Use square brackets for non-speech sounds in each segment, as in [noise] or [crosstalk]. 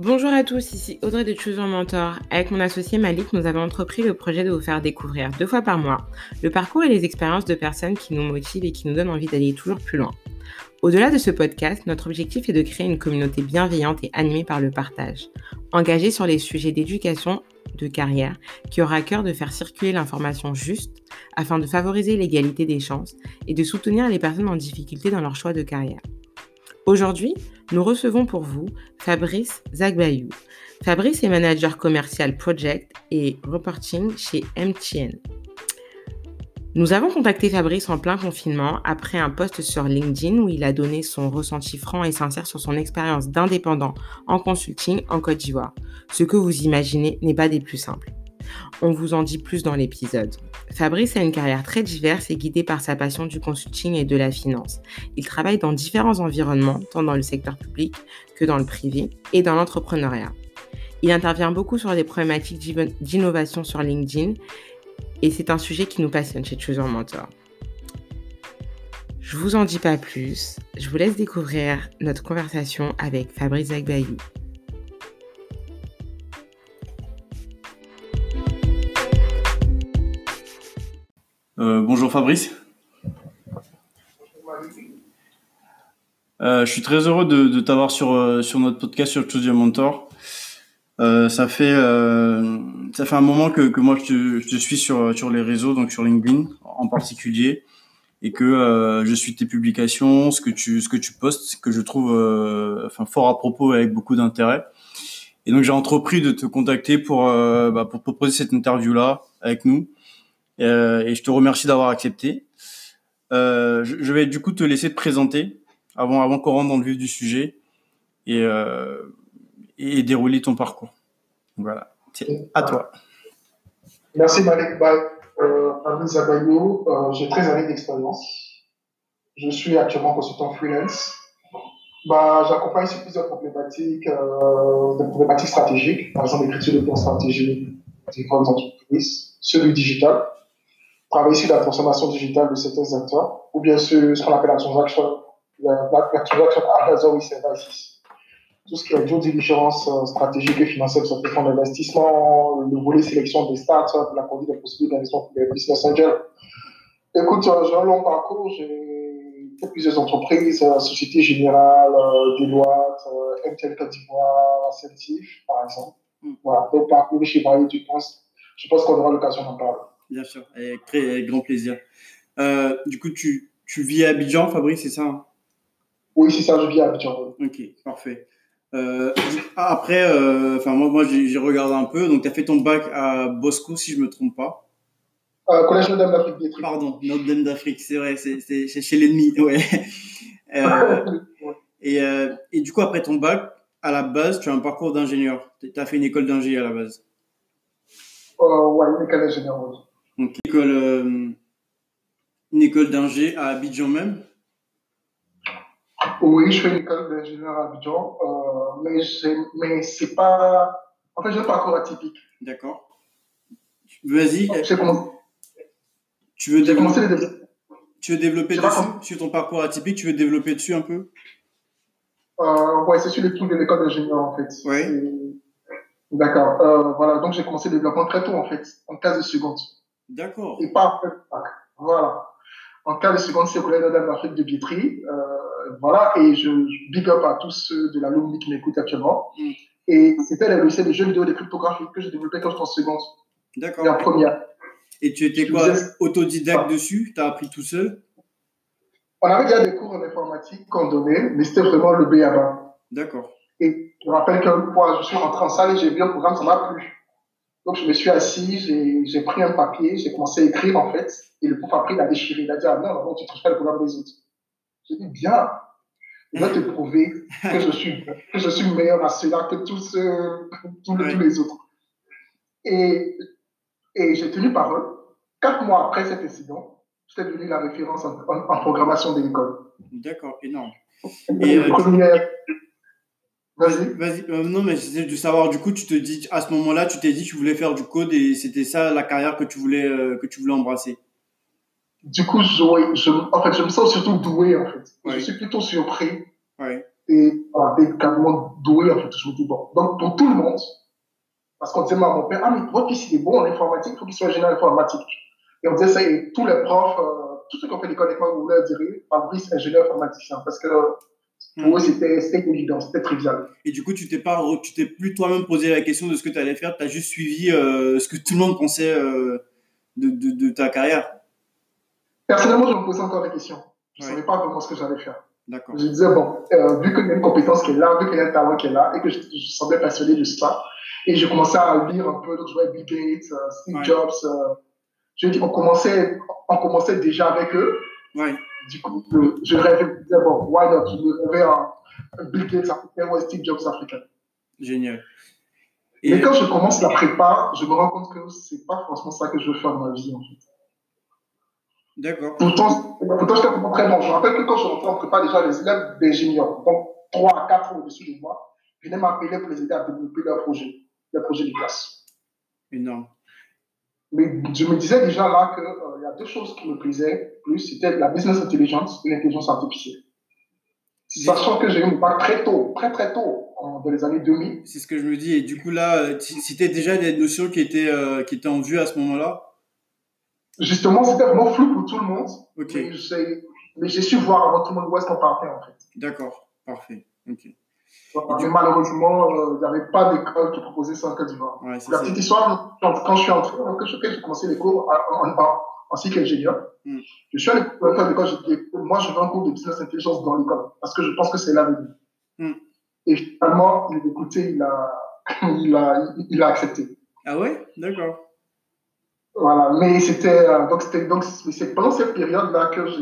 Bonjour à tous, ici Audrey de Choose Mentor. Avec mon associé Malik, nous avons entrepris le projet de vous faire découvrir deux fois par mois le parcours et les expériences de personnes qui nous motivent et qui nous donnent envie d'aller toujours plus loin. Au-delà de ce podcast, notre objectif est de créer une communauté bienveillante et animée par le partage, engagée sur les sujets d'éducation, de carrière, qui aura à cœur de faire circuler l'information juste afin de favoriser l'égalité des chances et de soutenir les personnes en difficulté dans leur choix de carrière. Aujourd'hui, nous recevons pour vous Fabrice Zagbayou. Fabrice est manager commercial project et reporting chez MTN. Nous avons contacté Fabrice en plein confinement après un post sur LinkedIn où il a donné son ressenti franc et sincère sur son expérience d'indépendant en consulting en Côte d'Ivoire. Ce que vous imaginez n'est pas des plus simples. On vous en dit plus dans l'épisode. Fabrice a une carrière très diverse et guidée par sa passion du consulting et de la finance. Il travaille dans différents environnements, tant dans le secteur public que dans le privé et dans l'entrepreneuriat. Il intervient beaucoup sur des problématiques d'innovation sur LinkedIn et c'est un sujet qui nous passionne chez Choose Mentor. Je vous en dis pas plus, je vous laisse découvrir notre conversation avec Fabrice Agbayou. Euh, bonjour Fabrice. Euh, je suis très heureux de, t'avoir sur, euh, sur notre podcast sur Choose Your Mentor. ça fait ça fait un moment que, que moi je te, suis sur sur les réseaux donc sur LinkedIn en particulier et que je suis tes publications ce que tu ce que tu postes que je trouve enfin fort à propos avec beaucoup d'intérêt et donc j'ai entrepris de te contacter pour bah, pour proposer cette interview là avec nous euh, et je te remercie d'avoir accepté. Euh, je, vais du coup te laisser te présenter avant, avant qu'on rentre dans le vif du sujet et, euh, dérouler ton parcours. Voilà, à toi. Merci Malik Bay. Euh, euh, j'ai 13 années d'expérience. Je suis actuellement consultant freelance. Bah, J'accompagne sur plusieurs problématiques, des problématiques stratégiques, par exemple l'écriture de plans stratégiques des grandes entreprises, ceux du digital, travailler sur la transformation digitale de certains acteurs, ou bien sur ce qu'on appelle la transaction, la, la, la transaction advisory services. Tout ce qui est due diligence euh, stratégique et financière sur les fonds d'investissement, le volet sélection des startups, la conduite des procédures d'investissement pour les business angels. Écoute, euh, j'ai un long parcours, j'ai fait plusieurs entreprises, euh, Société Générale, Deloitte, MTL Côte d'Ivoire, Celtif, par exemple. Mm. Voilà, donc parcours chez Marie, tu penses, je pense qu'on aura l'occasion d'en parler. Bien sûr, avec très grand plaisir. Euh, du coup, tu, tu vis à Abidjan, Fabrice, c'est ça hein? Oui, c'est ça, je vis à Abidjan. Ok, parfait. Euh, après, euh, moi, moi j'ai regardé un peu. Donc, tu as fait ton bac à Bosco, si je me trompe pas. Collège Notre-Dame d'Afrique. Pardon, Notre-Dame d'Afrique, c'est vrai, c'est chez l'ennemi. [laughs] [laughs] Ouais. Et, et du coup, après ton bac, à la base, tu as un parcours d'ingénieur. Tu as fait une école d'ingénieur à la base. Euh, ouais, une école d'ingénieur, oui. Donc, école, euh, une école d'ingé à Abidjan même Oui, je fais une école d'ingénieur à Abidjan, euh, mais, mais c'est pas. En fait, j'ai un parcours atypique. D'accord. Vas-y. Tu veux développer, tu veux développer dessus, sur ton parcours atypique, tu veux développer dessus un peu? Euh, Ouais, c'est sur les trucs de l'école d'ingénieur en fait. Oui. D'accord. Euh, voilà, donc j'ai commencé le développement très tôt en fait, en 15 secondes. D'accord. Et pas après Voilà. En cas de seconde secondaire dans l'Afrique de Bietri, euh, voilà, et je, je, big up à tous ceux de la l'alumni qui m'écoutent actuellement. Mm. Et c'était le lycée de jeux vidéo de cryptographie que j'ai développé quand j'étais en seconde. D'accord. La première. Et tu étais quoi, autodidacte dessus? Tu as appris tout seul? On avait déjà des cours en informatique qu'on donnait, mais c'était vraiment le B à. D'accord. Et je me rappelle qu'une fois, je suis rentré en salle et j'ai vu un programme, ça m'a plu. Donc, je me suis assis, j'ai pris un papier, j'ai commencé à écrire, en fait, et le prof après, il a déchiré. Il a dit, ah non, non, tu ne touches pas le programme des autres. J'ai dit, bien, je vais te prouver que je suis, que je suis meilleur à cela que tous, euh, tous, les autres. Et, et j'ai tenu parole. Quatre mois après cet incident, j'étais devenu la référence en, en, programmation de l'école. D'accord, énorme. Et, euh, première, Vas-y. Vas-y. Euh, non, mais c'est de savoir, du coup, tu te dis, à ce moment-là, tu t'es dit que tu voulais faire du code et c'était ça la carrière que tu voulais, euh, que tu voulais embrasser. Du coup, je, je, en fait, je me sens surtout doué, en fait. Je suis plutôt surpris. Ouais. et carrément doué, en fait. Je me dis, bon, donc pour tout le monde, parce qu'on disait à mon père, ah, mais votre fils, il est bon en informatique, il faut qu'il soit ingénieur informatique. Et on disait ça, et tous les profs, euh, tous ceux qui ont fait l'école avec moi voulaient dire, Fabrice, ingénieur informaticien, parce que pour eux, c'était évident, c'était trivial. Et du coup, tu t'es pas, tu t'es plus toi-même posé la question de ce que tu allais faire, tu as juste suivi euh, ce que tout le monde pensait euh, de, de, de, ta carrière Personnellement, je me posais encore des questions. Je ne savais pas vraiment ce que j'allais faire. D'accord. Je disais, bon, euh, vu qu'il y a une compétence qui est là, vu qu'il y a un talent qui est là, et que je, je semblais passionné de ça, et je commençais à lire un peu, donc je voyais Bill Gates, Steve Jobs, je dis, on commençait, on commençait déjà avec eux. Ouais. Du coup, je rêvais, je disais, bon, why not? Je rêvais un, Bill Gates africain ou un Steve Jobs africain. Génial. Et Mais quand je commence la prépa, je me rends compte que c'est pas forcément ça que je veux faire dans ma vie, en fait. D'accord. Pourtant, pourtant j'étais très bon. Je me rappelle que quand je rentrais en prépa, déjà, les élèves d'ingénieurs, donc 3 à 4 ans au-dessus de moi, venaient m'appeler pour les aider à développer leur projet, leur projet de classe. Énorme. Mais je me disais déjà là qu'il euh, y a deux choses qui me plaisaient plus, c'était la business intelligence et l'intelligence artificielle. Sachant que j'ai eu mon bac très tôt, très très tôt, dans les années 2000. C'est ce que je me dis. Et du coup là, euh, c'était déjà des notions qui étaient, euh, qui étaient en vue à ce moment-là? Justement, c'était vraiment flou pour tout le monde. Ok. Mais j'ai su voir avant tout le monde où est-ce qu'on partait en fait. D'accord, parfait. Ok. Malheureusement, euh, il n'y avait pas d'école qui proposait ça en Côte d'Ivoire. la petite histoire, quand je suis entré, quand j'ai commencé les cours en, en, en cycle ingénieur, mm. je suis allé à l'école, moi je veux un cours de business intelligence dans l'école, parce que je pense que c'est l'avenir. Mm. Et finalement, il a écouté, il a, [laughs] il a, il a accepté. Ah ouais? D'accord. Voilà, mais c'était euh, donc c'était donc c'est pendant cette période là que j'ai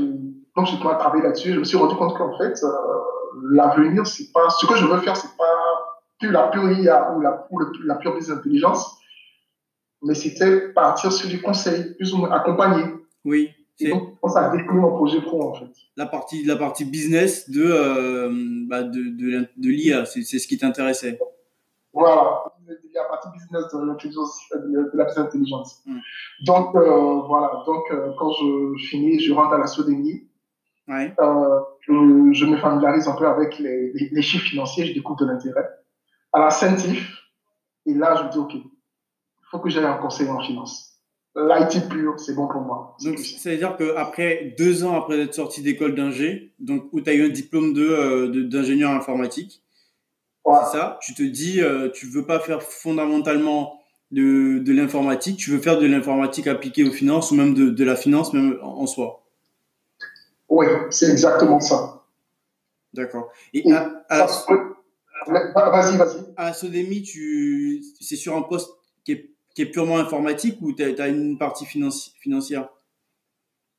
donc j'ai travaillé là-dessus. Je me suis rendu compte qu'en fait euh, l'avenir c'est pas ce que je veux faire c'est pas plus la pure IA ou la ou la pure business intelligence, mais c'était partir sur du conseil, plus ou moins accompagner. Oui. Et donc ça a décliné mon projet pro en fait. La partie la partie business de euh, bah de de, de l'IA, c'est ce qui t'intéressait. Voilà, il y a partie business de l'intelligence, de la business intelligence. Mm. Donc, euh, voilà, donc euh, quand je finis, je rentre à la Sodémie. Ouais. Euh, je, je, me familiarise un peu avec les, les, chiffres financiers, je découvre de l'intérêt. À la Saintif, et là, je me dis, OK, il faut que j'aille en conseil en finance. L'IT pur, c'est bon pour moi. Donc, ça veut dire qu'après deux ans après être sorti d'école d'ingé, donc où tu as eu un diplôme de, d'ingénieur informatique, c'est ça? Tu te dis, euh, tu veux pas faire fondamentalement de, de l'informatique, tu veux faire de l'informatique appliquée aux finances ou même de, de la finance même en, soi? Oui, c'est exactement ça. D'accord. Et, à, vas-y, vas-y. À Sodemi, tu, c'est sur un poste qui est, qui est purement informatique ou tu as, une partie financière?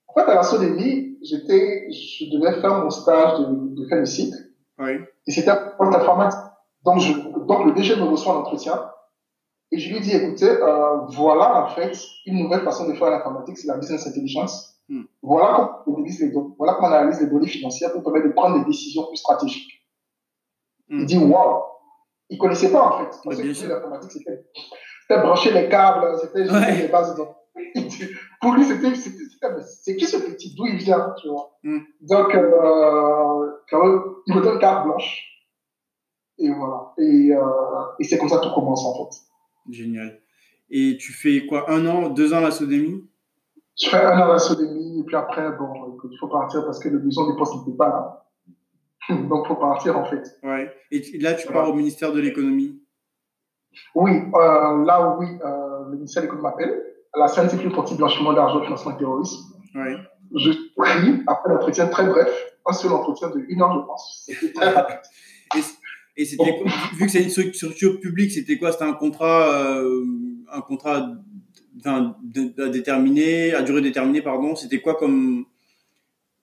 En fait, à Sodemi, j'étais, je devais faire mon stage de, de fin de cycle. Oui. Et c'était un poste informatique. Donc, je, donc le DG me reçoit en entretien et je lui dis, écoutez, euh, voilà en fait une nouvelle façon de faire l'informatique, c'est la business intelligence. Hmm. Voilà comment on analyse les données, voilà on analyse les données financières pour permettre de prendre des décisions plus stratégiques. Hmm. Il dit, waouh, il connaissait pas en fait. Parce que l'informatique, c'était, brancher les câbles, c'était ouais. les bases de pour lui, c'était, c'est qui ce petit, d'où il vient, tu vois? Hmm. Donc, euh, quand même, il me donne carte blanche. Et voilà. Et, euh, et c'est comme ça que tout commence en fait. Génial. Et tu fais quoi Un an, deux ans à la Sodémie Je fais un an à la Sodémie et puis après, bon, il faut partir parce que le besoin des postes n'était pas là. [laughs] Donc, il faut partir en fait. Ouais. Et là, tu pars au ministère de l'économie? Oui, euh, là, oui, euh, le ministère de l'économie m'appelle. La scientifique pour blanchiment d'argent, financement et terrorisme. Ouais. Je prie, après l'entretien très bref, un seul entretien de une heure, je pense. C'était très rapide. [laughs] Et c'était vu que c'est une structure publique, c'était quoi? C'était un contrat, euh, un contrat à déterminer, à durée déterminée, pardon. C'était quoi comme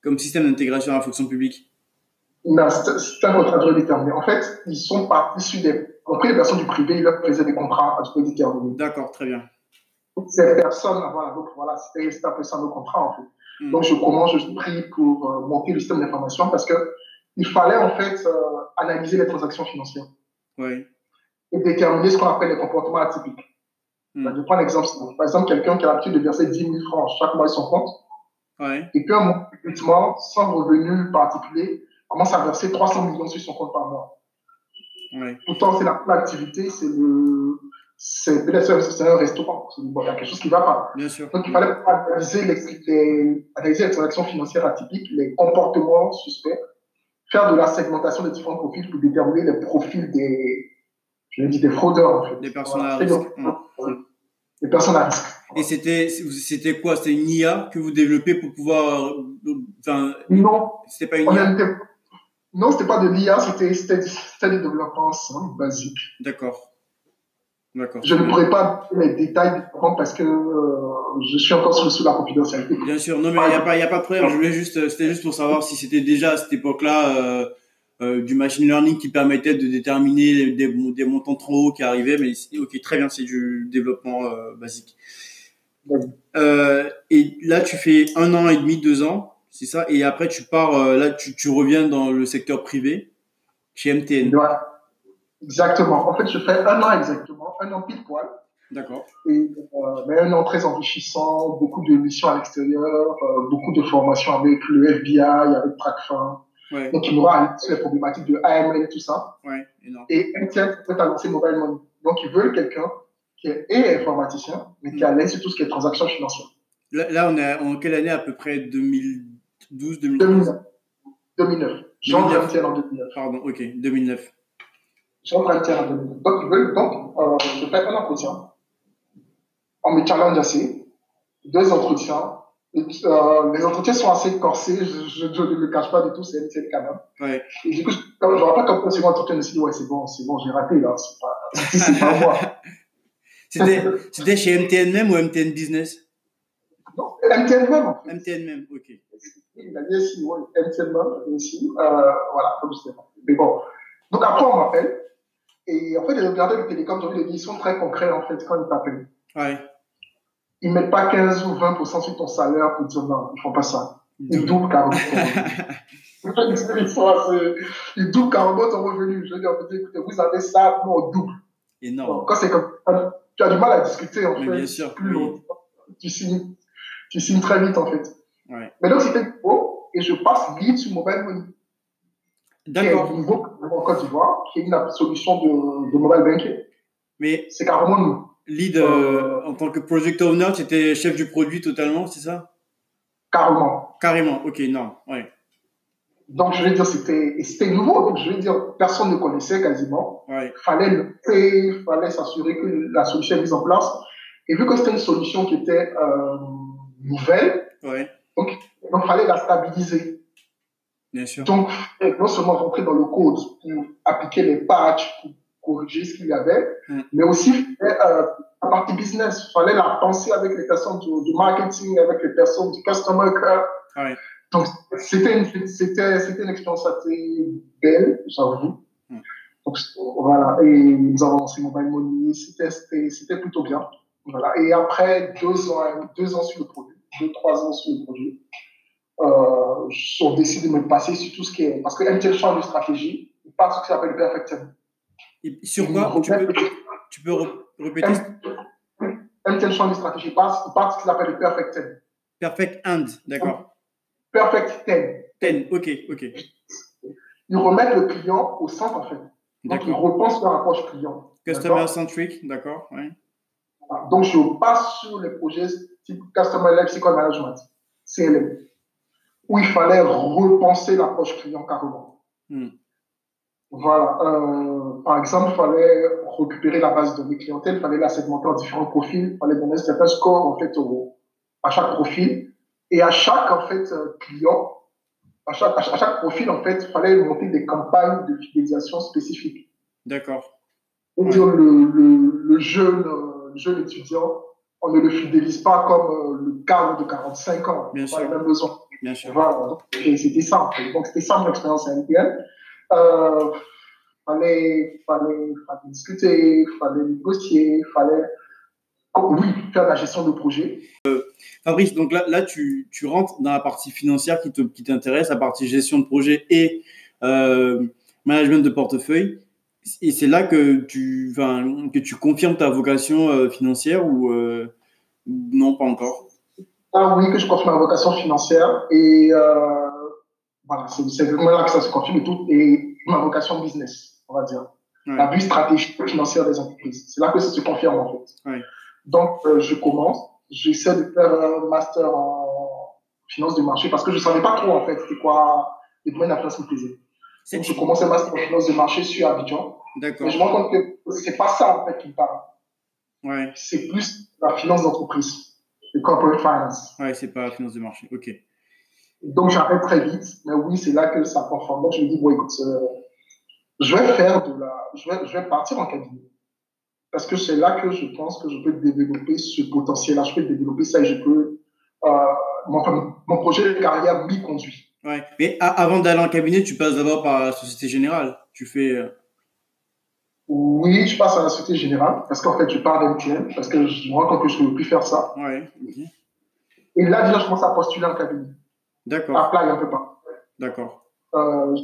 comme système d'intégration à la fonction publique? Non, c'était un contrat à durée déterminée. En fait, ils sont pas issus des, compris les personnes du privé, ils leur faisaient des contrats à durée déterminée. D'accord, très bien. Ces personnes, voilà, donc voilà, c'était un peu ça nos contrats en fait. Hmm. Donc je commence, je prie pour euh, monter le système d'information parce que il fallait en fait euh, analyser les transactions financières oui. et déterminer ce qu'on appelle les comportements atypiques. Hmm. je prends l'exemple. Par exemple, quelqu'un qui a l'habitude de verser 10 000 francs chaque mois à son compte, et puis un mois, sans revenu particulier, commence à verser 300 millions sur son compte par mois. Pourtant, c'est la l'activité, c'est le, c'est un restaurant, il y a quelque chose qui ne va pas. Bien sûr. Donc, il fallait analyser les, les, analyser les transactions financières atypiques, les comportements suspects, faire de la segmentation des différents profils pour déterminer les profils des, je dis des fraudeurs, en fait. Des personnes à risque. Des personnes à risque. Et c'était, c'était quoi? C'était une IA que vous développez pour pouvoir, enfin, non. C'était pas une IA. Non, c'était pas de l'IA, c'était, c'était, des développements basiques. D'accord. D'accord. Je ne pourrais pas les détails parce que euh, je suis encore sous, la confidentialité. Bien sûr, non, mais il n'y a, pas, y a pas de problème. Je voulais juste, c'était juste pour savoir si c'était déjà à cette époque-là euh, euh, du machine learning qui permettait de déterminer des, des montants trop hauts qui arrivaient. Mais ok, très bien, c'est du développement euh, basique. Euh, et là, tu fais un an et demi, deux ans. C'est ça. Et après, tu pars, euh, là, tu, tu, reviens dans le secteur privé, chez MTN. Ouais. Exactement. En fait, je fais un an exactement, un an pile poil. D'accord. Et, euh, mais un an très enrichissant, beaucoup de missions à l'extérieur, euh, beaucoup de formations avec le FBI, avec TrackFin. Ouais. Donc, il m'aura sur les problématiques de AML et tout ça. Ouais. Et MTN peut annoncer Mobile Money. Donc, ils veulent quelqu'un qui est informaticien, mais qui a l'aise sur tout ce qui est transactions financières. Là, là, on est en quelle année? À peu près 2000 12, 2009. 2009. Jean 21 en 2009. Pardon, ok, 2009. Jean 21 en 2009. Donc, ils veulent, donc euh, je fais un entretien. On me challenge assez. Deux entretiens. Euh, les entretiens sont assez corsés, je, ne le cache pas du tout, c'est quand même. Ouais. Et du coup, je ne vois pas comme un second entretien, je me suis dit, ouais, c'est bon, c'est bon, j'ai raté là, c'est pas, pas moi. [laughs] C'était chez MTN même ou MTN Business? Non, MTN même. En fait. MTN même, ok il a dit ici, oui, MTN ici, euh, voilà, comme je sais pas. Mais bon. Donc après, on m'appelle. Et en fait, les opérateurs de télécom, ils sont très concrets, en fait, quand ils t'appellent. Ouais. Ils mettent pas 15 ou 20% sur ton salaire pour dire non, ils font pas ça. Ils doublent carrément ton revenu. ils doublent carrément [laughs] ton revenu. Je veux dire, écoutez, vous avez ça, nous on double. Énorme. quand c'est comme tu as du mal à discuter, en fait. Bien sûr. Plus oui. tu signes, tu signes très vite, en fait. Ouais. Mais donc, c'était beau et je passe lead sur Mobile Money. D'accord. Est nouveau en Côte d'Ivoire, qui est une solution de, de mobile banking. Mais c'est carrément nous. Lead euh, en tant que project owner, tu étais chef du produit totalement, c'est ça? Carrément. Carrément, ok, non, ouais. Donc, je vais dire, c'était, nouveau. Donc, je vais dire, personne ne connaissait quasiment. Ouais. Fallait le faire, fallait s'assurer que la solution est mise en place. Et vu que c'était une solution qui était euh, nouvelle, ouais. Donc, il fallait la stabiliser. Bien sûr. Donc, non seulement rentrer dans le code pour appliquer les patchs, pour corriger ce qu'il y avait, mm. mais aussi euh, la partie business. Il fallait la penser avec les personnes du, du, marketing, avec les personnes du customer care. Ouais. Donc, c'était une, c'était, c'était une expérience assez belle, j'avoue. Mm. Donc, voilà. Et nous avons lancé Mobile Money. C'était, c'était, c'était plutôt bien. Voilà. Et après deux ans, deux ans sur le produit, deux, trois ans sur le produit, euh, on décide de me passer sur tout ce qui est. Parce que MTL change de stratégie, passe ce qui s'appelle le Perfect Ten. Et sur quoi tu peux, tu peux répéter MTL change de stratégie, passe, passe ce qui s'appelle le Perfect Ten. Perfect End, d'accord. Perfect Ten. Ten, ok, ok. Ils remettent le client au centre, en fait. Donc, ils repensent leur approche client. Customer centric, d'accord, ouais. Donc, je passe sur les projets type Customer Lexicon Management, CLM, où il fallait repenser l'approche client carrément. Hmm. Voilà. Euh, par exemple, il fallait récupérer la base de données clientèle, il fallait la segmenter en différents profils, il fallait donner certains scores en fait, au, à chaque profil. Et à chaque en fait, client, à chaque, à chaque profil, en fait, il fallait monter des campagnes de fidélisation spécifiques. D'accord. On dire le, le, le jeune jeune étudiant, on ne le fidélise pas comme euh, le cadre de 45 ans. Bien sûr. les mêmes besoins. Bien sûr. Voilà. Et c'était ça. Donc, c'était ça mon expérience à. Euh, fallait, fallait, fallait discuter, fallait négocier, fallait, oui, faire la gestion de projet. Euh, Fabrice, donc là, là tu, tu, rentres dans la partie financière qui t'intéresse, la partie gestion de projet et euh, management de portefeuille. Et c'est là que tu, enfin, que tu confirmes ta vocation euh, financière ou non, pas encore? Ah oui, que je confirme ma vocation financière. Et Voilà, c'est vraiment là que ça se confirme et tout. Et ma vocation business, on va dire. La vue stratégique financière des entreprises. C'est là que ça se confirme, en fait. Donc, euh, je commence. J'essaie de faire un master en finance de marché parce que je savais pas trop, en fait, c'était quoi le domaine de la finance me plaisait. Donc, je commence un master en finance de marché sur Abidjan. D'accord. Et je me rends compte que c'est pas ça, en fait, qui me parle. Ouais. C'est plus la finance d'entreprise, le corporate finance. Ouais, c'est pas la finance de marché. OK. Donc, j'arrête très vite. Mais oui, c'est là que ça conforme. Donc, je me dis, bon, écoute, euh, je vais faire de la, je vais, je vais partir en cabinet. Parce que c'est là que je pense que je peux développer ce potentiel-là. Je peux développer ça et je peux, euh, mon, mon, projet de carrière m'y conduit. Ouais. Mais avant d'aller en cabinet, tu passes d'abord par la Société Générale. Tu fais, euh, oui, je passe à la Société Générale parce qu'en fait, je pars d'MTN parce que je me rends compte que je ne peux plus faire ça. Ouais, Et là, déjà, je commence à postuler en cabinet. D'accord. Apply un peu pas. D'accord. Euh,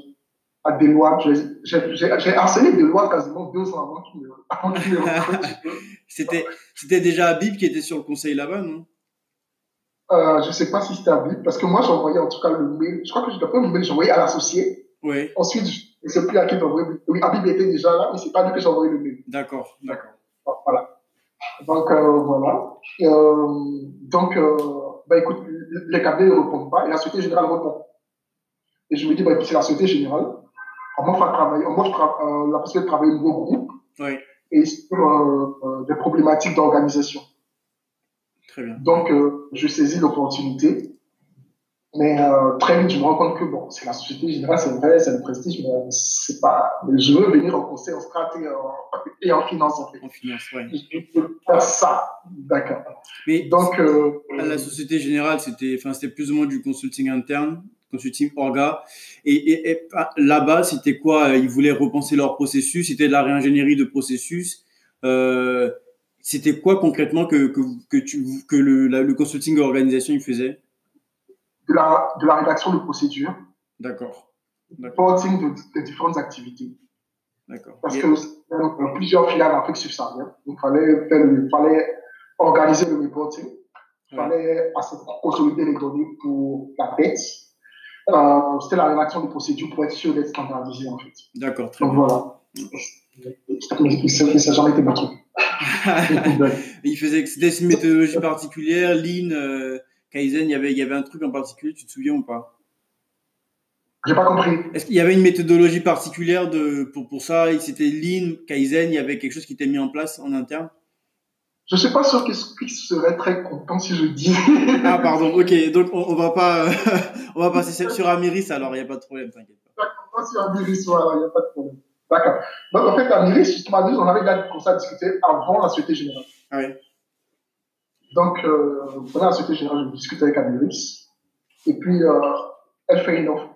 à Deloitte, j'ai harcelé Deloitte quasiment deux ans avant qu'il me [laughs] C'était c'était déjà Habib qui était sur le conseil là-bas, non? Euh, Je ne sais pas si c'était Habib parce que moi, j'envoyais en tout cas le mail. Je crois que pas le mail, j'envoyais à l'associé. Oui. Ensuite, je ne sais plus à qui j'envoyais. Oui, Habib était déjà là, mais c'est pas lui que j'envoyais le mail. D'accord, d'accord. Voilà. Donc, euh, voilà. Euh, donc, euh, bah, écoute, les cabinets ne répondent pas et la Société Générale répond. Et je me dis, bah, c'est la Société Générale. On m'offre travailler, on m'offre euh, la possibilité de travailler au nouveau groupe. Oui. Et sur euh, euh, des problématiques d'organisation. Très bien. Donc, je saisis l'opportunité. Mais euh, très vite, je me rends compte que bon, c'est la Société Générale, c'est vrai, c'est le prestige, mais c'est pas. Mais je veux venir en conseil en strat et en, [laughs] et en finance, en fait. En finance, oui. Je veux faire ça. D'accord. Mais donc, euh, la Société Générale, c'était, enfin, c'était plus ou moins du consulting interne, consulting orga. Et, et, et là-bas, c'était quoi? Ils voulaient repenser leur processus. C'était de la réingénierie de processus. Euh, c'était quoi concrètement que que que, tu, que le, le consulting organisation il faisait de la, de la rédaction de procédures. D'accord. Reporting de, de, différentes activités. D'accord. Parce que plusieurs filiales en Afrique subsaharienne. Donc, il fallait, faire fallait organiser le reporting. Il fallait consolider les données pour la dette. Euh, C'était la rédaction de procédures pour être sûr d'être standardisé, en fait. D'accord, très Donc, voilà. Ça n'a jamais été truc. [laughs] il faisait, c'était une méthodologie particulière, Lean, euh, Kaizen, il y avait, il y avait un truc en particulier, tu te souviens ou pas? J'ai pas compris. Est-ce qu'il y avait une méthodologie particulière de, pour, pour ça? C'était Lean, Kaizen, il y avait quelque chose qui était mis en place en interne? Je suis pas sûr qu'il serait très content si je dis. [laughs] ah pardon, ok, donc on, on va pas, [laughs] on va passer sur Amiris alors, il n'y a pas de problème, t'inquiète pas. Pas sur Amiris, voilà, il n'y a pas de problème. D'accord. Donc en fait, Amiris, justement, on avait déjà commencé à discuter avant la Société Générale. Ah oui. Donc, euh, pendant la Société Générale, je discute avec Amiris. Et puis, euh, elle fait une offre.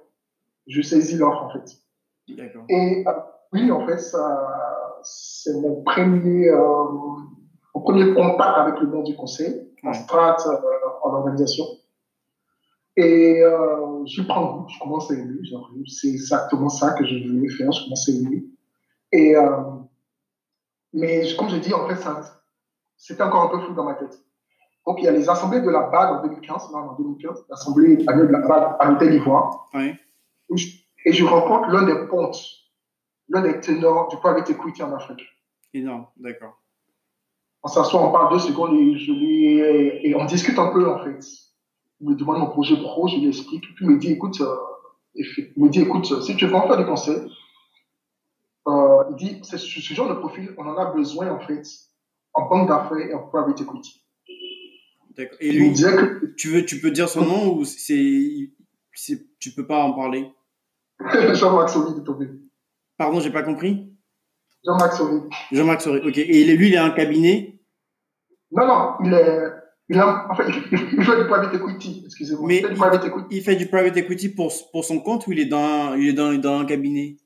Je saisis l'offre, en fait. Et euh, oui, en fait, c'est mon premier, euh, mon premier contact avec le monde du conseil, en strat, en organisation. Et je prends goût, je commence à aimer. C'est exactement ça que je voulais faire, je commence à aimer. Et, mais comme je dis, en fait, c'était encore un peu flou dans ma tête. Donc, il y a les assemblées de la BAD en 2015, là, en 2015, l'assemblée annuelle de la BAD à l'Hôtel d'Ivoire. Oui. Et je rencontre l'un des pontes, l'un des ténors du private equity en Afrique. Énorme, d'accord. On s'assoit, on parle deux secondes et, je lui, et on discute un peu, en fait. Il me demande mon projet pro, je lui explique. Puis il me dit, écoute, euh, il me dit, écoute, si tu veux en faire des conseils, euh, il dit, c'est ce genre de profil, on en a besoin, en fait, en banque d'affaires et en private equity. D'accord. Et lui, tu veux, tu peux dire son nom ou c'est, c'est, tu peux pas en parler? [laughs] Jean-Marc Sori de Tobé. Pardon, j'ai pas compris. Jean-Marc Sori. Jean-Marc Sori. Ok. Et lui, il a un cabinet? Non, non, il est, il a, en fait, [laughs] il fait du private equity. Excusez-moi. Mais il fait, du private equity. il fait du private equity pour pour son compte ou il est dans, il est dans, dans un cabinet?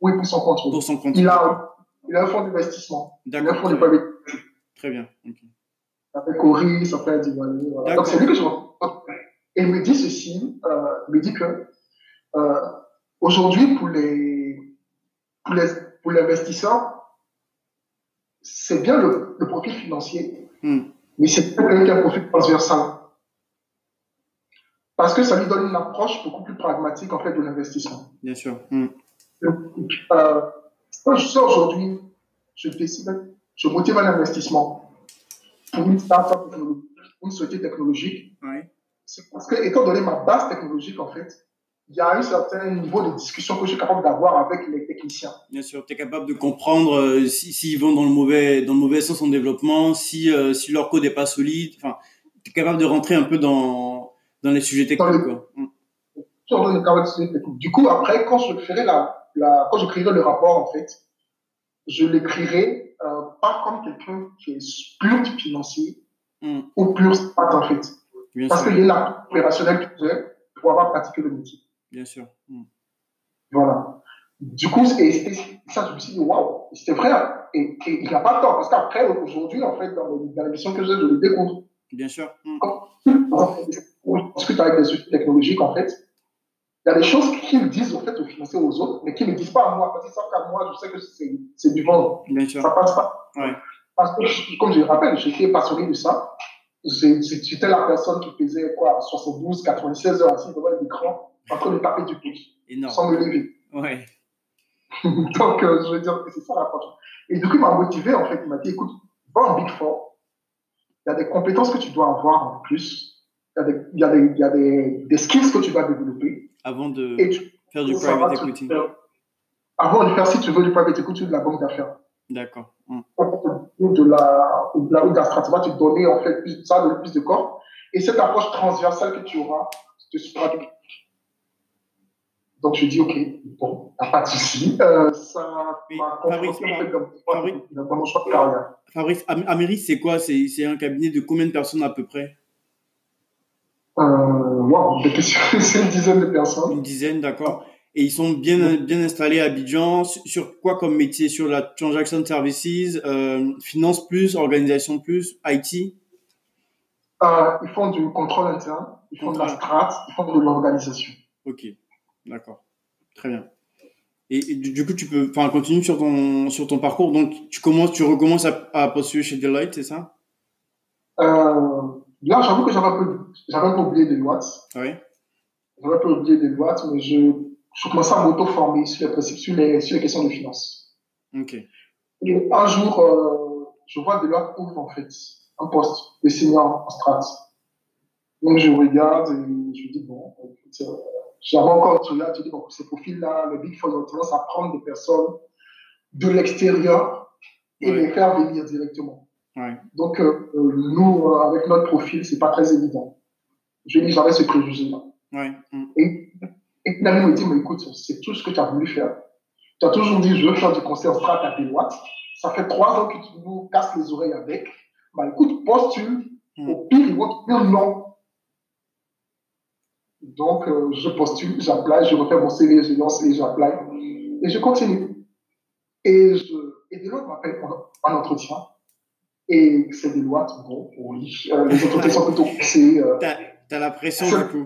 Oui, pour son compte. Pour son compte. Il a, il a un fonds d'investissement. D'accord. Il a un fonds de private equity. Très bien. Okay Cory, ça fait Diwali. Voilà. Donc c'est lui que je rencontre. Et il me dit ceci, euh, il me dit que euh, aujourd'hui pour les pour les pour l'investisseur, c'est bien le, le, profil financier, mm. mais c'est pas quelqu'un qui a un profil transversal. parce que ça lui donne une approche beaucoup plus pragmatique en fait de l'investissement. Bien sûr. Mm. Euh, quand je suis aujourd'hui, je décide, je motive un investissement pour une start-up technologique, une société technologique. C'est parce que, étant donné ma base technologique, en fait, il y a un certain niveau de discussion que je suis capable d'avoir avec les techniciens. Bien sûr, tu es capable de comprendre euh, s'ils si, vont dans le, mauvais, dans le mauvais sens en développement, si, euh, si leur code n'est pas solide. Enfin, tu es capable de rentrer un peu dans, dans les sujets techniques. Quoi. Mm. Du coup, après, quand je ferai la, la, quand je créerai le rapport, en fait, je l'écrirai euh, pas comme quelqu'un qui est pur financier mm. ou pur strat, en fait. Parce qu'il opérationnelle que j'ai pour avoir pratiqué le métier. Bien sûr. Mm. Voilà. Du coup, et, ça, je me suis dit, waouh, c'était vrai. Hein. Et, il n'y a pas de temps, parce qu'après, aujourd'hui, en fait, dans, dans l'émission que j'ai, je le découvre. Bien sûr. Mm. On discute avec des outils technologiques, en fait. Il y a des choses qu'ils disent, en fait, aux financiers aux autres, mais qu'ils ne disent pas à moi. Parce qu'ils savent qu'à moi, je sais que c'est du vent. Ça passe pas. Ouais. Parce que, comme je le rappelle, j'étais passionné de ça. J'étais la personne qui faisait quoi, 72, 96 heures assis devant l'écran, en train de taper du pouce. Sans me lever. Ouais. [laughs] Donc, euh, je veux dire, c'est ça l'approche. Et du coup, il m'a motivé, en fait. Il m'a dit, écoute, va en Big Four. Il y a des compétences que tu dois avoir en plus. Il y a des, il y a des, il y a des, des skills que tu dois développer. Avant de faire du private equity. Avant de faire, si tu veux, du private equity de la banque d'affaires. D'accord. Mmh. Ou de la, ou de la, ou de la stratégie, tu donner, en fait, plus, ça, le plus de corps. Et cette approche transversale que tu auras te sera donc je dis, OK, bon, pas de souci. Euh, ça en fait, mon choix de carrière. Fabrice, Améris, c'est quoi? C'est un cabinet de combien de personnes à peu près? Euh, wow, c'est une dizaine de personnes. Une dizaine, d'accord. Et ils sont bien, bien installés à Abidjan. Sur quoi comme métier? Sur la transaction services, euh, finance plus, organisation plus, IT euh, Ils font du contrôle interne, ils font de la strat, ils font de l'organisation. Ok, d'accord. Très bien. Et, du coup, tu peux, enfin, continue sur ton, sur ton parcours. Donc, tu commences, tu recommences à, à postuler chez Deloitte, c'est ça? Euh, Là, j'avoue que j'avais un peu, j'avais un peu oublié Deloitte. Oui. J'avais un peu oublié Deloitte, mais je, je commençais à m'auto-former sur les, sur, les, sur les questions de finance. Ok. Et un jour, euh, je vois Deloitte ouvre, en fait, un poste de senior en strat. Donc, je regarde et je dis, bon, euh, j'avais encore là, tu dis, bon, ces profils-là, les Big Four ont tendance à prendre des personnes de l'extérieur et les faire venir directement. Ouais. Donc, euh, nous, euh, avec notre profil, c'est pas très évident. Je dis, j'avais ce préjugé-là. Ouais. Mm. Et, et finalement, il dit, mais écoute, c'est tout ce que tu as voulu faire. Tu as toujours dit, je veux faire du en strat à Deloitte. Ça fait trois ans que tu nous casses les oreilles avec. Bah écoute, postule. Mm. Au pire, ils vont te dire non. Donc, euh, je postule, j'appelle, je refais mon CV, je lance et j'appelle. Et je continue. Et, je, et Deloitte m'appelle pour un entretien. Et c'est Deloitte, bon, oui, euh, les entretiens sont plutôt poussés. Euh, T'as la pression du coup.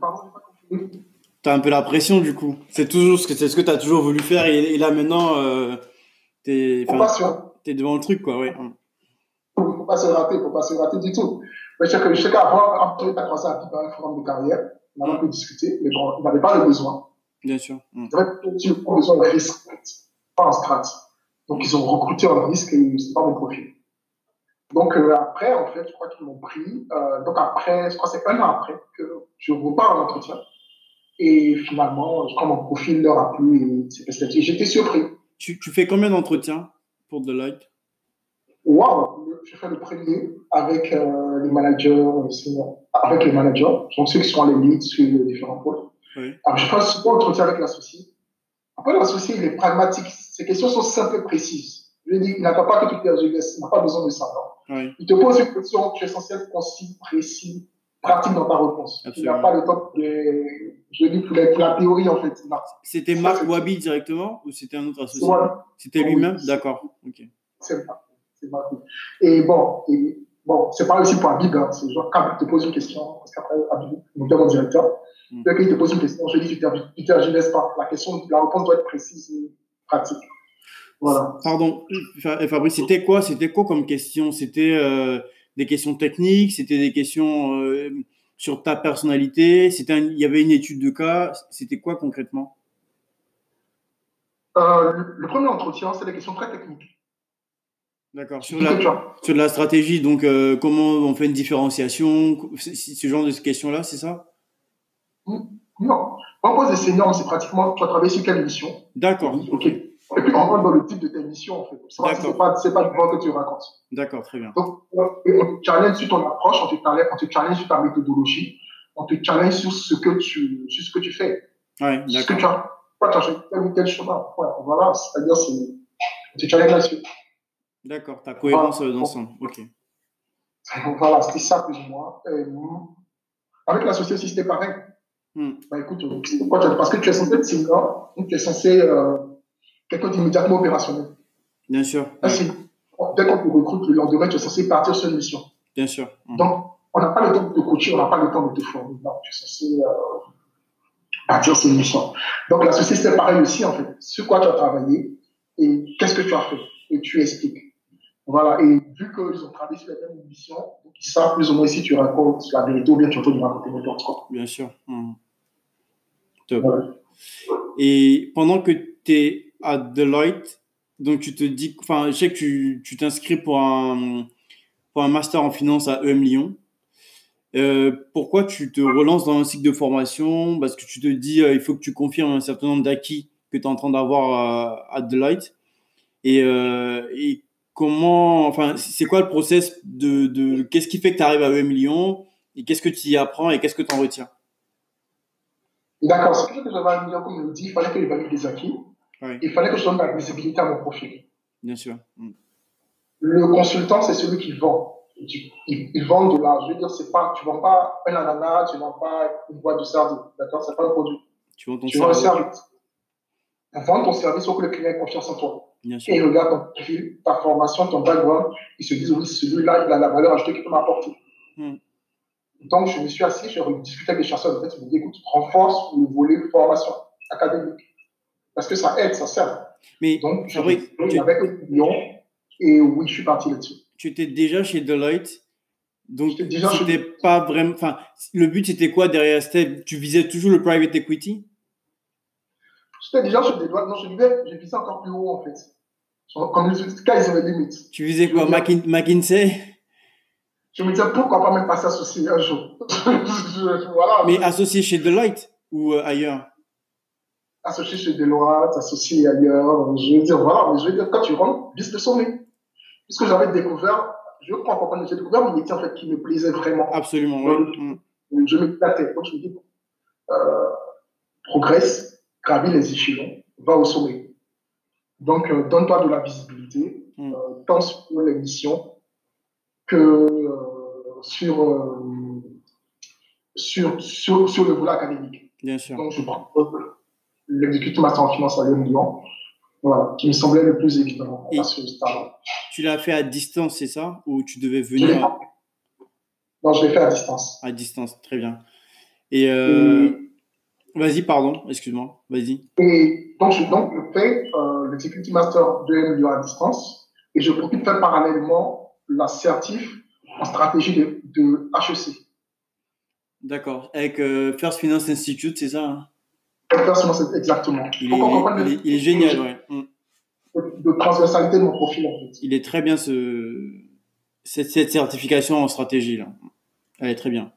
Pardon, j'ai pas compris. T'as un peu la pression du coup. C'est toujours ce que c'est ce que t'as toujours voulu faire et, et là maintenant euh, t'es es devant le truc quoi, ouais. Faut pas se rater, faut pas se rater du tout. Mais je sais que je sais qu'avant, après t'as commencé à vivre un forum de carrière, on a un peu discuté, mais bon, il n'avait pas le besoin. Bien sûr. Mm. Que tu besoin de risque, pas en strat. Donc ils ont recruté en risque et c'est pas mon profil. Donc euh, après, en fait, je crois qu'ils m'ont pris. Euh, donc après, je crois que c'est un an après que je repars en entretien. Et finalement, je crois que mon profil leur a plu et j'étais surpris. Tu, tu fais combien d'entretiens pour Deloitte Waouh Je fais le premier avec euh, les managers, avec les managers, donc ceux qui sont les leads sur les différents pôles. Oui. Alors je fais un second entretien avec l'associé. Après, l'associé, il est pragmatique. Ces questions sont simples et précises. Je dis, il n'attend pas que tu tergiverses, il n'a pas besoin de. Non. Oui. Il te pose une question, tu es censé être concis, précis, pratique dans ta réponse. Il n'a Absolument. pas le temps de, je dis pour la, pour la théorie, en fait. C'était Marc Wabi directement ou c'était un autre associé? C'était Oui. lui-même? D'accord. Ok. c'est cool. Et bon, et, bon, c'est pas aussi pour Habib, hein. c'est genre quand il te pose une question, parce qu'après Habib, mon mon directeur, Mm. dès qu'il te pose une question, je dis, tu tergi- tu tergiverses pas. La question, la réponse doit être précise et pratique. Voilà. Pardon, Fa- Fabrice, c'était quoi C'était quoi comme question? C'était euh, des questions techniques, c'était des questions sur ta personnalité, c'était il y avait une étude de cas, c'était quoi concrètement? Le premier entretien, c'est des questions très techniques. D'accord. Sur, sur la stratégie, donc comment on fait une différenciation, ce genre de questions-là, c'est ça? Non. On pose des seniors, c'est pratiquement, tu as travaillé sur quelle mission D'accord. Ok. Et puis on rentre dans le type de ta mission, en fait. C'est pas, c'est pas, le que tu racontes. D'accord, très bien. Donc, on te challenge sur ton approche, on te, challenge, on te challenge sur ta méthodologie, on te challenge sur ce que tu, sur ce que tu fais. Ouais, d'accord. Ce que tu as, pas tu as tel ou tel chemin. voilà, c'est-à-dire, c'est, on te challenge là-dessus. D'accord, ta cohérence voilà. d'ensemble. Ok. Voilà, c'était ça plus ou moins. avec l'associé aussi, c'était pareil. Hmm. Bah écoute, parce que tu es censé être senior, donc tu es censé euh, quelqu'un d'immédiatement opérationnel. Bien sûr. Ah, dès qu'on te recrute le lendemain, tu es censé partir sur une mission. Bien sûr. Hmm. Donc, on n'a pas le temps de te coacher, on n'a pas le temps de te former. Non, tu es censé euh, partir sur une mission. Donc, la société, c'est pareil aussi, en fait. Sur quoi tu as travaillé et qu'est-ce que tu as fait? Et tu expliques. Voilà. Et vu qu'ils ont travaillé sur la même mission, ils savent plus ou moins si tu racontes la vérité ou bien tu es en train de raconter n'importe quoi. Bien sûr. Et pendant que tu es à Deloitte, donc tu te dis, enfin, je sais que tu t'inscris pour un, pour un master en finance à EM Lyon. Euh, pourquoi tu te relances dans un cycle de formation? Parce que tu te dis, euh, il faut que tu confirmes un certain nombre d'acquis que tu es en train d'avoir à, Deloitte. Et, euh, et, comment, enfin, c'est quoi le process de, de qu'est-ce qui fait que tu arrives à EM Lyon? Et qu'est-ce que tu y apprends? Et qu'est-ce que tu en retiens D'accord, ce que j'avais à dire, comme je le dis, il fallait que j'évalue des acquis. Il fallait que je donne la visibilité à mon profil. Bien sûr. Mm. Le consultant, c'est celui qui vend. Il, vend de l'art. Je veux dire, c'est pas, tu vends pas un ananas, tu vends pas une boîte de service. D'accord C'est pas un produit. Tu vends ton tu service. Vends un service. Vends ton service pour que le client ait confiance en toi. Bien sûr. Et il regarde ton profil, ta formation, ton background. Il se dit, oui, celui-là, il a la valeur ajoutée qu'il peut m'apporter. Mm. Donc, je me suis assis, j'ai discuté avec les chasseurs de tête, je me dit, écoute, renforce le volet formation académique. Parce que ça aide, ça sert. Mais, Donc, le client et oui, je suis parti là-dessus. Tu étais déjà chez Deloitte donc, c'était pas vraiment. Enfin, le but, c'était quoi derrière C'était, tu visais toujours le private equity? J'étais déjà chez Deloitte. Non, je visais, je visais encore plus haut, en fait. Comme le cas, ils avaient limite. Tu visais quoi? McKinsey? Je me disais, pourquoi pas même passer associé un jour? [laughs] Voilà. Mais associé chez Deloitte ou euh, ailleurs? Associé chez Deloitte, associé ailleurs. Je veux dire, voilà, mais je veux dire, quand tu rentres, vise le sommet. Puisque j'avais découvert, je crois pourquoi j'ai découvert mon métier en fait qui me plaisait vraiment. Absolument, oui. Je me tête. Donc je me dis, euh, progresse, gravis les échelons, va au sommet. Donc euh, donne-toi de la visibilité, mm. euh, tant sur les missions que euh, sur, euh, sur, sur, sur, le volet académique. Bien sûr. Donc, je prends l'exécutif master en finance à Lyon, voilà, qui me semblait le plus évident à ce stade. Tu l'as fait à distance, c'est ça? Ou tu devais venir Non, je l'ai fait à distance. À distance, très bien. Et, euh... vas-y, pardon, excuse-moi, vas-y. Et donc, je, donc, je fais euh, l'executive master de Lyon à distance et je profite faire parallèlement l'assertif en stratégie de, de HEC. D'accord. Avec euh, First Finance Institute, c'est ça hein? First Finance, exactement. Il est, il est, génial, ouais. Mm. De, transversalité de mon profil, en fait. Il est très bien, ce, cette, cette certification en stratégie, là. Elle est très bien.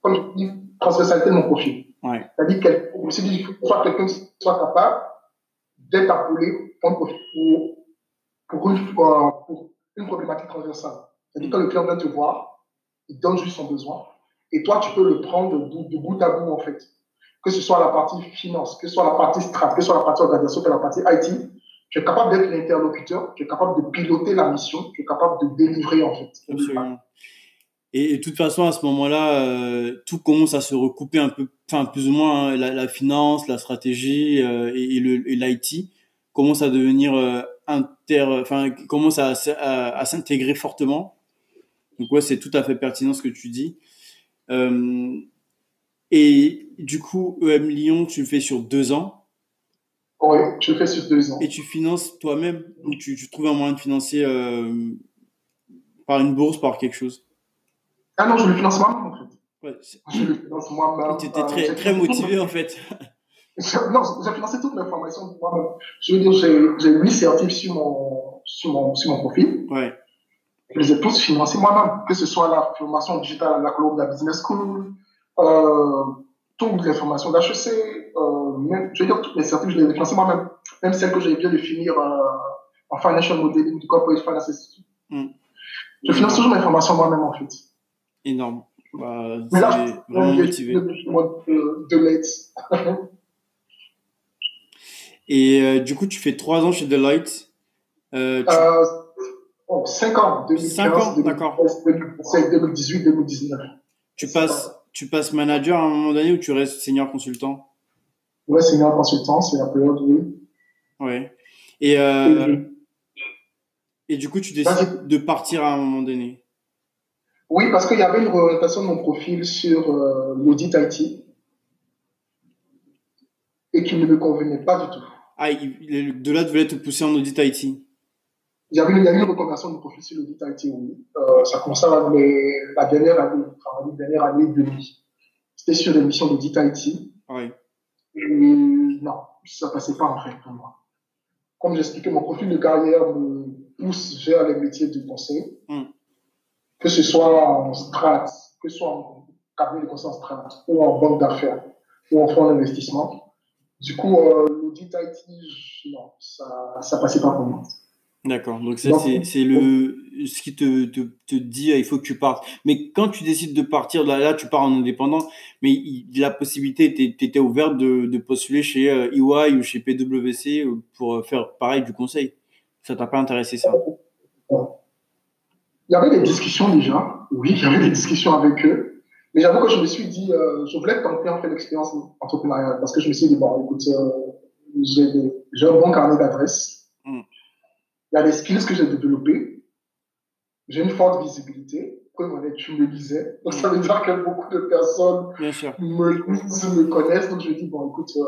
Comme je dis, transversalité de mon profil. Ouais. C'est-à-dire que je me suis dit, il faut que quelqu'un soit capable d'être appelé pour, pour, pour, une, pour une problématique transversale. C'est-à-dire, quand le client vient te voir, il donne juste son besoin, et toi, tu peux le prendre de, bout à bout, en fait. Que ce soit la partie finance, que ce soit la partie strat, que ce soit la partie organisation, que la partie IT, tu es capable d'être l'interlocuteur, tu es capable de piloter la mission, tu es capable de délivrer, en fait. Absolument. Et, de toute façon, à ce moment-là, euh, tout commence à se recouper un peu, enfin, plus ou moins, hein, la, finance, la stratégie euh, et, et l'IT commence à devenir euh, inter, enfin, commence à, à, s'intégrer fortement. Donc ouais, c'est tout à fait pertinent ce que tu dis. Euh, et du coup, EM Lyon, tu le fais sur deux ans. Oui, je le fais sur deux ans. Et tu finances toi-même, tu, tu, trouves un moyen de financer euh, Par une bourse, par quelque chose? Ah non, je le finance moi-même, en fait. Ouais, je le finance moi-même. Tu étais très, très motivé, en fait. [laughs] non, j'ai financé toutes mes formations moi-même. Je veux dire, j'ai huit certifs sur mon, sur, mon, sur mon profil. Ouais. Je les ai tous financés moi-même, que ce soit la formation digitale à la Colombie, la Business School, euh, toutes les formations d'HEC, euh, même, je veux dire, toutes les certifs, je les ai financés moi-même. Même celles que j'ai bien de finir euh, en Financial Modeling du Corporate Finance Institute. Mm. Je finance toujours mes formations moi-même, en fait. Énorme. Bah, Mais là, vraiment motivé. De, de l'aide. Et euh, du coup, tu fais trois ans chez Deloitte. Euh, tu... euh, oh, 5 ans, 2015, 5 ans, d'accord. 2018, 2019. Tu passes, tu passes manager à un moment donné ou tu restes senior consultant? Ouais, senior consultant, c'est la période, oui. Ouais. Et, euh, et, et du coup, tu décides de partir à un moment donné? Oui, parce qu'il y avait une orientation de mon profil sur euh, l'audit IT et qui ne me convenait pas du tout. Ah, de là, tu voulais te pousser en audit IT Il y avait une, une reconversion de profil sur l'audit IT, oui. Euh, ça commençait à la dernière année, enfin, la dernière année de vie. C'était sur l'émission d'audit IT. Oui. Et non, ça passait pas en fait pour moi. Comme j'expliquais, mon profil de carrière me pousse vers les métiers du conseil. Mm. Que ce soit en strat, que ce soit en cabinet de conseil en strat, ou en banque d'affaires, ou en fonds d'investissement. Du coup, euh, l'audit IT, non, ça, ça passait pas pour moi. D'accord. Donc ça, c'est le ce qui te, te, te, dit il faut que tu partes. Mais quand tu décides de partir, là, là tu pars en indépendant, mais il, la possibilité, tu étais ouverte de, de postuler chez EY ou chez PwC pour faire pareil du conseil. Ça t'a pas intéressé ça? Il y avait des discussions déjà. Oui, il y avait des discussions avec eux. Mais j'avoue que je me suis dit, euh, je voulais tenter en fait l'expérience entrepreneuriale parce que je me suis dit, bon, écoute, euh, j'ai un bon carnet d'adresses. Mm. Il y a des skills que j'ai développés. J'ai une forte visibilité. Après, tu me lisais. Donc, [laughs] ça veut dire que beaucoup de personnes me lisent, me connaissent. Donc, je me dis, bon, écoute, euh,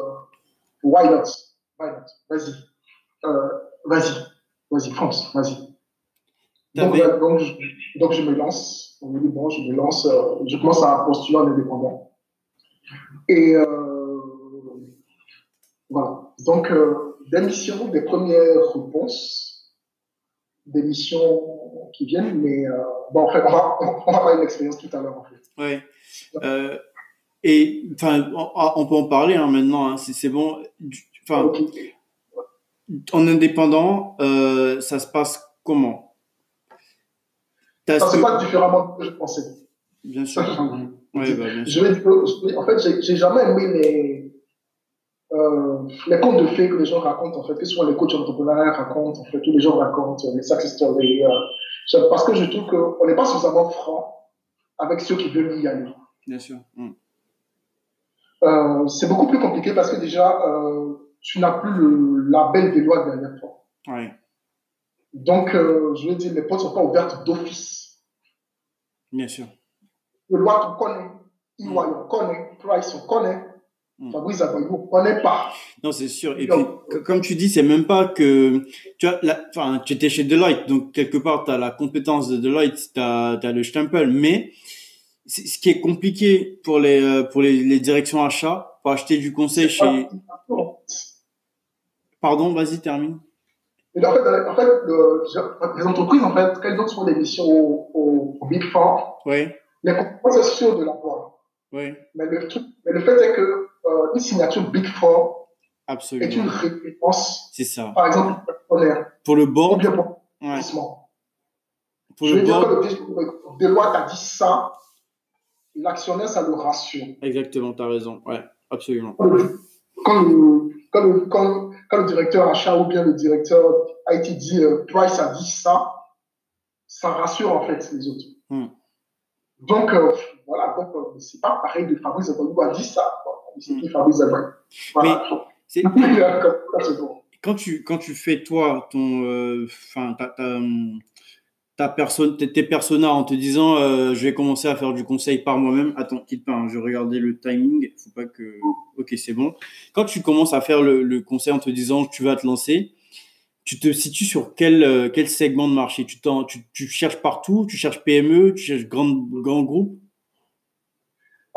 why not? Why not? Vas-y. Euh, vas-y. Vas-y, fonce. Vas-y. Donc, donc, donc, je me lance on me dit, bon, je me lance, euh, je commence à postuler en indépendant. Et euh, voilà. Donc, euh, des missions, des premières réponses, des missions qui viennent, mais euh, bon, en fait, on va, [laughs] on va parler de l'expérience tout à l'heure, en fait. Oui. Euh, et, enfin, on, on, peut en parler hein, maintenant, hein, si c'est bon. Enfin, okay. en indépendant, ça se passe comment? Ça se passe différemment que je pensais. Bien sûr. [laughs] ouais, bah, bien sûr. Je vais, en fait, j'ai jamais aimé les, euh, les contes de fées que les gens racontent, en fait, que ce soit les coachs entrepreneurs racontent, en fait, tous les gens racontent, les success stories. Euh, parce que je trouve qu'on n'est pas suffisamment franc avec ceux qui veulent y aller. Bien sûr. Mm. Euh, c'est beaucoup plus compliqué parce que déjà, tu n'as plus le label des lois derrière toi. Ouais. Donc, euh, je veux dire, les portes ne sont pas ouvertes d'office. Bien sûr. Le loi, on connaît. EY, on connaît. Price, on connaît. Mm. Fabrice Abayou, on ne connaît pas. Non, c'est sûr. Et donc, puis, comme tu dis, c'est même pas que. Tu vois, enfin, tu étais chez Deloitte, donc quelque part, tu as la compétence de Deloitte, tu as, as, le stempel, mais ce qui est compliqué pour les, euh, pour les, les directions achats, pour acheter du conseil chez. Pardon, vas-y, termine. Et en fait, en fait le, les entreprises, en fait, quand elles ont des missions au, au, au Big Four, oui. les compétences sont sûres de l'emploi. Oui. Mais le, truc, mais le fait est que euh, une signature Big Four Absolument. est une réponse. C'est ça. Par exemple, pour le board. Pour ouais. Pour Je le veux board. dire que le Deloitte a dit ça, l'actionnaire, ça le rassure. Exactement, tu as raison. Ouais, absolument. Quand le, quand le, quand le, quand, quand le directeur achat ou bien le directeur IT dit euh, Price a dit ça, ça rassure en fait les autres. Hmm. Donc, euh, voilà, donc euh, c'est pas pareil de Fabrice Zabalou a dit ça. C'est qui Fabrice Zabalou Voilà. Mais [laughs] quand tu, quand tu fais toi ton, enfin, ta, personne, tes, tes personas en te disant euh, je vais commencer à faire du conseil par moi-même. Attends, quitte pas, hein, je regardais le timing. Faut pas que. Ok, c'est bon. Quand tu commences à faire le, le, conseil en te disant tu vas te lancer, tu te situes sur quel, euh, quel segment de marché? Tu, tu, tu, cherches partout? Tu cherches PME Tu cherches grand, grand groupe?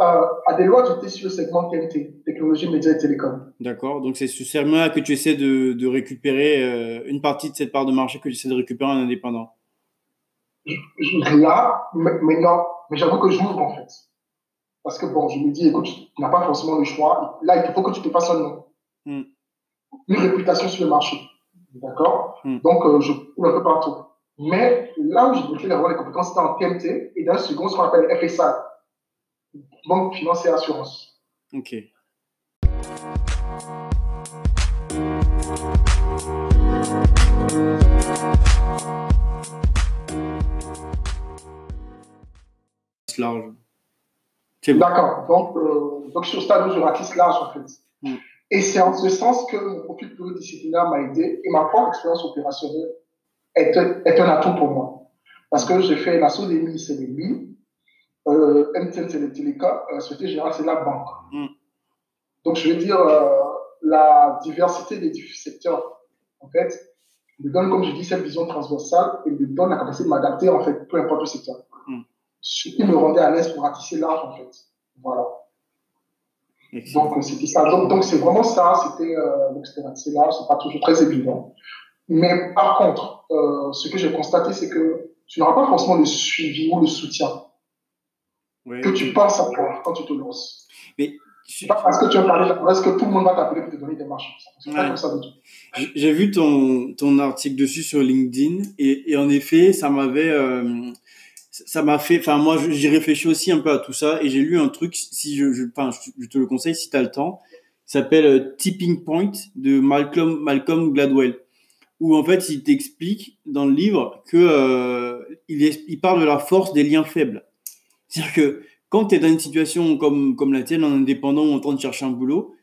Euh, À Deloitte, j'étais sur le segment TNT, technologie, médias et télécom. D'accord. Donc, c'est ce segment-là que tu essaies de, de récupérer, euh, une partie de cette part de marché que tu essaies de récupérer en indépendant Là, mais, mais j'avoue que je m'ouvre en fait. Parce que bon, je me dis, écoute, tu n'as pas forcément le choix. Là, il faut que tu te passes un nom. Hmm. Une réputation sur le marché. D'accord hmm. Donc, euh, je cours un peu partout. Mais là où j'ai développé avoir les compétences, c'était en TMT et dans le second, ce qu'on appelle FSA, Banque Finance et Assurance. Ok. Large. D'accord. Donc, euh, donc, je suis au stade où je ratisse large, en fait. Hmm. Et c'est en ce sens que mon profil pluridisciplinaire m'a aidé et ma propre expérience opérationnelle est, est, un atout pour moi. Parce que j'ai fait la SODEMI, c'est les euh, MTN, c'est les télécoms, la Société Générale, c'est la banque. Hmm. Donc, je veux dire, euh, la diversité des secteurs, en fait, me donne, comme je dis, cette vision transversale et me donne la capacité de m'adapter, en fait, peu importe le secteur. Ce qui me rendait à l'aise pour ratisser large, en fait. Voilà. Donc, c'était ça. Donc, c'est vraiment ça. C'était euh, c'est là, c'est pas toujours très évident. Mais par contre, euh, ce que j'ai constaté, c'est que tu n'auras pas forcément le suivi ou le soutien que tu penses avoir quand tu te lances. Mais pas parce que tu as parlé, parce que tout le monde va t'appeler pour te donner des marches. C'est pas comme ça du tout. J'ai vu ton, ton article dessus sur LinkedIn et, et en effet, ça m'avait, euh, ça m'a fait, enfin moi j'y réfléchis aussi un peu à tout ça et j'ai lu un truc, si je, enfin, je te le conseille si tu as le temps, s'appelle euh, Tipping Point de Malcolm, Malcolm Gladwell, où en fait il t'explique dans le livre que euh, il parle de la force des liens faibles. C'est-à-dire que quand tu es dans une situation comme, comme la tienne, en indépendant ou en train de chercher un boulot,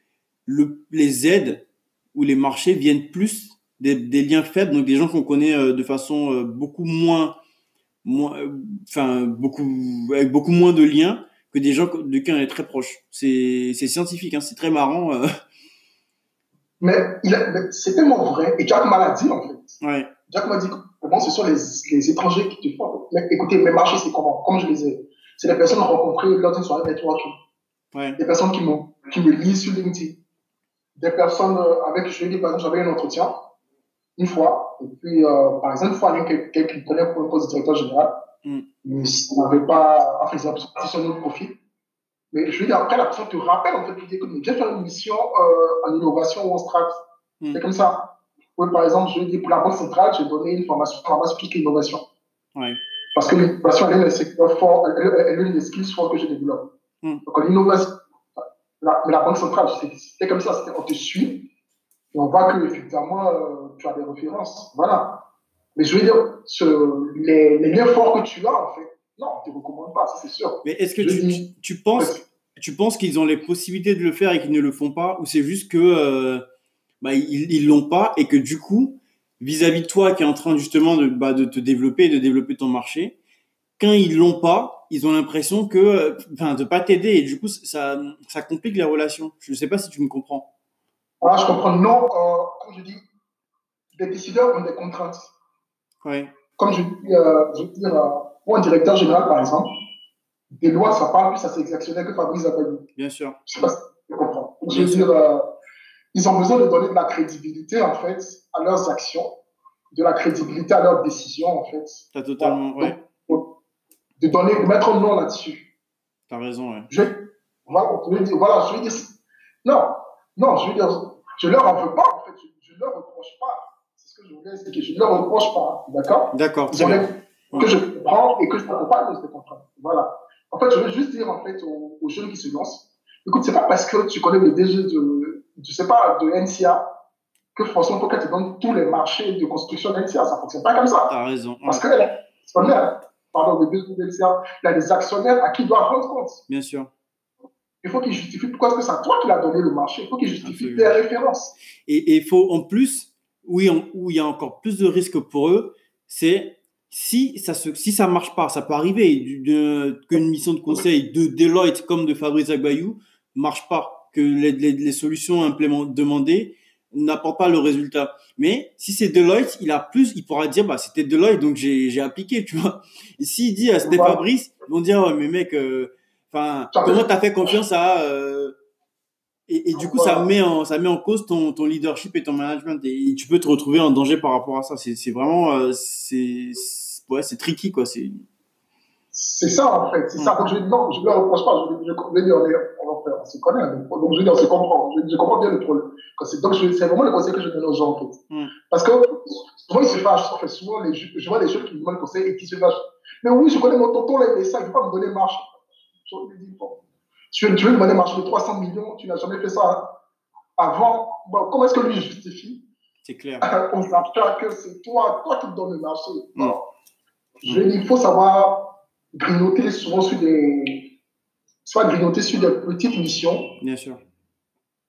le, les aides ou les marchés viennent plus des, des liens faibles, donc des gens qu'on connaît euh, de façon beaucoup moins moins, enfin beaucoup avec beaucoup moins de liens que des gens de qui on est très proche. C'est c'est scientifique, hein, c'est très marrant. Euh. Mais, c'est tellement vrai. Et Jack m'a dit en fait. Ouais. Jack m'a dit comment ce sont les, les étrangers qui te font. Mais, écoutez, mes marchés c'est comment? Comme je les ai, c'est les personnes rencontrées lors d'une soirée networking. Ouais. Des personnes qui, qui me lisent sur LinkedIn. Des personnes euh, avec, je dis par exemple, j'avais un entretien une fois. Et puis, euh, par exemple, une fois, quelqu'un qui me prenait pour un poste de directeur général, mm. mais ça n'avait pas, enfin, ont sur notre profil. Mais je veux dire, après, la personne te rappelle, en fait, tu dis, mais j'ai fait une mission euh, en innovation ou en strat. Mm. C'est comme ça. Oui, par exemple, je dire, pour la Banque centrale, j'ai donné une formation sur la base de l'innovation. Ouais. Parce que l'innovation, elle est un secteur fort, elle, est une des skills forts que je développe. Mm. Donc, l'innovation, mais la Banque centrale, c'était comme ça, on te suit, et on voit que, effectivement, euh, tu as des références. Voilà. Mais je veux dire, ce, les, les, liens forts que tu as, en fait, non, on ne te recommande pas, c'est sûr. Mais est-ce que tu, tu, penses, tu penses qu'ils ont les possibilités de le faire et qu'ils ne le font pas Ou c'est juste que euh, bah, ils ne l'ont pas et que du coup, vis-à-vis de toi qui est en train justement de, bah, de te développer, de développer ton marché, quand ils l'ont pas, ils ont l'impression que, enfin, de pas t'aider et du coup, ça, ça complique les relations. Je ne sais pas si tu me comprends. Ah, je comprends. Non, euh, comme je dis, les décideurs ont des contraintes. Oui. Comme je dis, euh, je veux dire, pour un directeur général, par exemple, des lois, ça parle plus à ses actionnaires que Fabrice Abadou. Bien sûr. Je ne sais pas si tu comprends. je veux dire, euh, ils ont besoin de donner de la crédibilité, en fait, à leurs actions, de la crédibilité à leurs décisions, en fait. Tu as totalement, voilà. De donner, de mettre un nom là-dessus. Tu as raison, oui. Je, voilà, je veux dire, voilà, je veux dire, non, non, je veux dire, je leur en veux pas, en fait, je, ne leur reproche pas que je voulais expliquer. Je ne leur reproche pas, d'accord? D'accord. Que je comprends et que je m'accompagne de ces contraintes. Voilà. En fait, je veux juste dire en fait aux, jeunes qui se lancent, écoute, c'est pas parce que tu connais le DG de, je sais pas, de NCA, que pour qu'elle te donne tous les marchés de construction d'NCA. Ça fonctionne pas comme ça. T'as raison. Parce que, pardon, le DG de NCA, il y a des actionnaires à qui il doit rendre compte. Bien sûr. Il faut qu'il justifie pourquoi est-ce que c'est toi qui l'as donné le marché. Il faut qu'il justifie tes références. Et il faut en plus où il y a encore plus de risques pour eux, c'est si ça se, si ça marche pas, ça peut arriver qu'une mission de conseil de Deloitte comme de Fabrice Agbayou marche pas, que les, les, solutions demandées n'apporte pas le résultat. Mais si c'est Deloitte, il a plus, il pourra dire bah c'était Deloitte donc j'ai appliqué, tu vois. Et s'il dit à c'était Fabrice, ils vont dire mais mec, euh, enfin comment t'as fait confiance à euh, et, et, du coup ça met en ça met en cause ton ton leadership et ton management et tu peux te retrouver en danger par rapport à ça. C'est c'est vraiment euh, c'est ouais c'est tricky quoi. C'est c'est ça, en fait. C'est ça. Donc, je, non, je ne le reproche pas. Je, je, je, dire, on, on, on se connaît. Donc, je veux dire, on se comprend. Je, je comprends bien le problème. Donc, c'est vraiment le conseil que je donne aux gens, en fait. Parce que souvent, ils se fâchent. En fait, souvent, les, je vois des gens qui me demandent conseil et qui se fâchent. Mais oui, je connais mon tonton, là, est ça. Il ne veut pas me donner marche. Bon, tu veux, tu veux me donner marche de 300 millions, tu n'as jamais fait ça hein. avant. Bon, comment est-ce que lui justifie? C'est clair. [laughs] On s'aperçoit que c'est toi, toi qui donnes le marché. Mm. Je dis, il faut savoir grignoter souvent sur des, soit grignoter sur des petites missions. Bien sûr.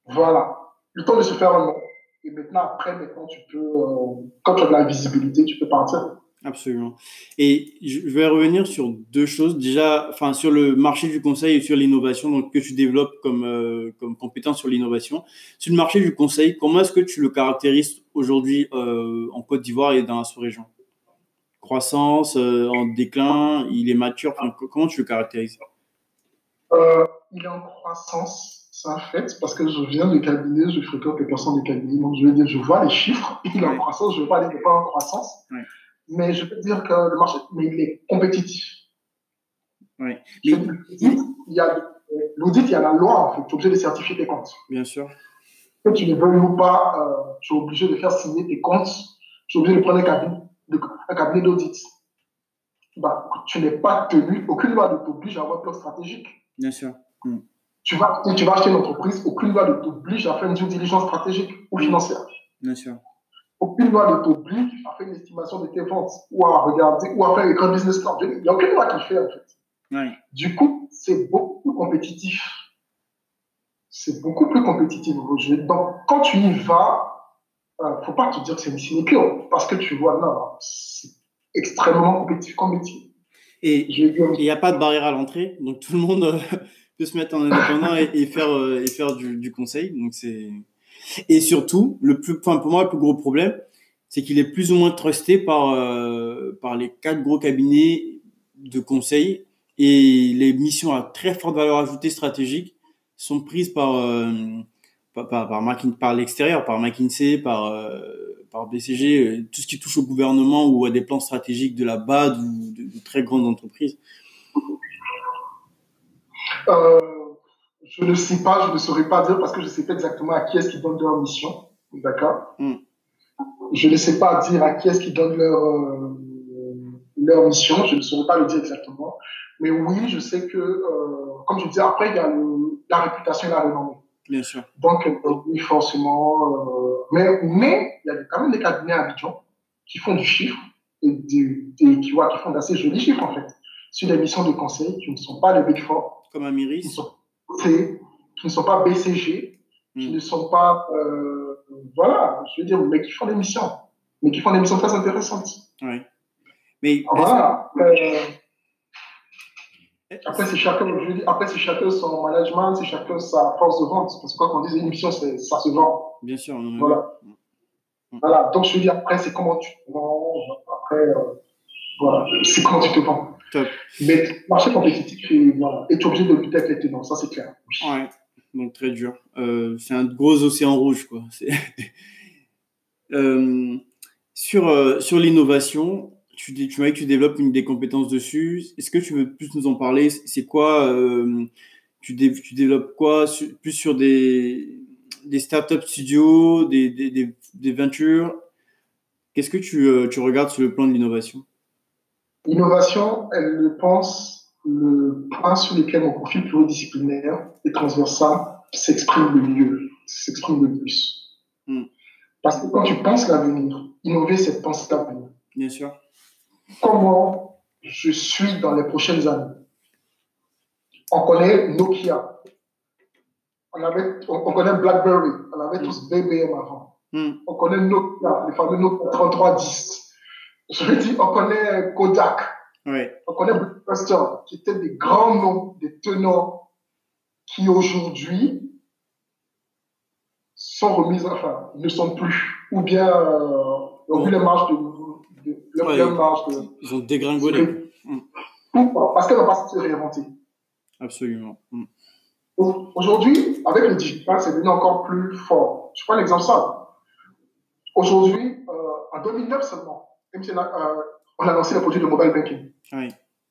Voilà. Le temps de se faire un nom. Et maintenant, après, maintenant, tu peux, euh, quand tu as de la visibilité, tu peux partir. Absolument. Et je vais revenir sur deux choses. Déjà, enfin, sur le marché du conseil et sur l'innovation, donc que tu développes comme, euh, comme compétence sur l'innovation. Sur le marché du conseil, comment est-ce que tu le caractérises aujourd'hui euh, en Côte d'Ivoire et dans la sous-région? Croissance, euh, en déclin, il est mature. comment tu le caractérises? Il est en croissance, c'est un fait, parce que je viens du cabinet, je fréquente les personnes du cabinet, donc je veux dire, je vois les chiffres, il est en croissance, je ne veux pas en croissance, mais je peux dire que le marché, mais il est compétitif. Oui. Il y a l'audit, il y a la loi, en fait, tu es obligé de certifier tes comptes. Bien sûr. Que tu ne veux ou pas, euh, tu es obligé de faire signer tes comptes, tu es obligé de prendre un cabinet un cabinet d'audit, bah, tu n'es pas tenu, aucune loi ne t'oblige à avoir un plan stratégique. Bien sûr. Mm. Tu, vas, tu vas acheter une entreprise, aucune loi ne t'oblige à faire une due diligence stratégique ou financière. Bien sûr. Aucune loi ne t'oblige à faire une estimation de tes ventes ou à regarder ou à faire un business plan. Il n'y a aucune loi qui fait en fait. Du coup, c'est beaucoup plus compétitif. C'est beaucoup plus compétitif. Donc, quand tu y vas, ne euh, faut pas te dire que c'est une sinecure, parce que tu vois, là, c'est extrêmement compétitif comme métier. Et il n'y a pas de barrière à l'entrée, donc tout le monde euh, [laughs] peut se mettre en indépendant et, faire, euh, et faire du, conseil. Donc c'est et surtout, le plus, enfin pour moi, le plus gros problème, c'est qu'il est plus ou moins trusté par, par les quatre gros cabinets de conseil. Et les missions à très forte valeur ajoutée stratégique sont prises par, par, par, par l'extérieur, par McKinsey, par, euh, par BCG, euh, tout ce qui touche au gouvernement ou à des plans stratégiques de la BAD ou de, très grandes entreprises. Euh, Je ne sais pas, je ne saurais pas dire parce que je ne sais pas exactement à qui est-ce qu'ils donnent leur mission. D'accord? Hmm. Je ne sais pas dire à qui est-ce qu'ils donnent leur, leur mission, je ne saurais pas le dire exactement. Mais oui, je sais que, comme je disais, après, il y a la réputation et la renommée. Bien sûr. Donc, oui, forcément. Euh, mais, mais il y a quand même des cabinets à Abidjan qui font du chiffre et des, qui, voient, qui font d'assez jolis chiffres, en fait, sur des missions de conseil qui ne sont pas les Big Four. Comme Amiris. Qui, sont, qui ne sont pas BCG, qui hmm. ne sont pas. Euh, voilà, je veux dire, mais qui font des missions. Mais qui font des missions très intéressantes. Oui. Mais. Voilà. Euh, après, c'est chacun, je dis, après, c'est chacun son management, c'est chacun sa force de vente. Parce que quand on dit une mission, ça se vend. Bien sûr. Voilà. Voilà. Donc, je dis, après, c'est comment tu te vends. Après, euh, voilà. C'est comment tu te vends. Top. Mais marché compétitif, et, voilà. et tu es obligé de lutter avec les tenants. Ça, c'est clair. Ouais. Donc, très dur. Euh, c'est un gros océan rouge, quoi. [laughs] euh, sur, euh, sur l'innovation, tu, tu m'as dit que tu développes une des compétences dessus. Est-ce que tu veux plus nous en parler? C'est quoi tu, tu, développes quoi Plus sur des, des startups studios, des, des, des, ventures? Qu'est-ce que tu, tu, regardes sur le plan de l'innovation? L'innovation, elle pense le point sur lequel mon profil pluridisciplinaire et transversal s'exprime le mieux, s'exprime le plus. Hmm. Parce que quand tu penses l'avenir, innover, c'est penser l'avenir. Bien sûr comment je suis dans les prochaines années? On connaît Nokia. On, avait, on, connaît BlackBerry. On avait tous BBM avant. Hmm. On connaît Nokia, les fameux Nokia 3310. Je veux dire, on connaît Kodak. On connaît Blockbuster, qui étaient des grands noms, des tenants qui aujourd'hui sont remises, enfin, ne sont plus, ou bien euh, ont vu les marges de, de, de, Ouais. leur marge de, Ils ont dégringolé. ou parce qu'elles n'ont pas se réinventer. Absolument. Mm. Au- Aujourd'hui, avec le digital, c'est devenu encore plus fort. Je prends un exemple simple. Aujourd'hui, euh, en 2009 seulement, MTN a, euh, on a lancé le produit de mobile banking.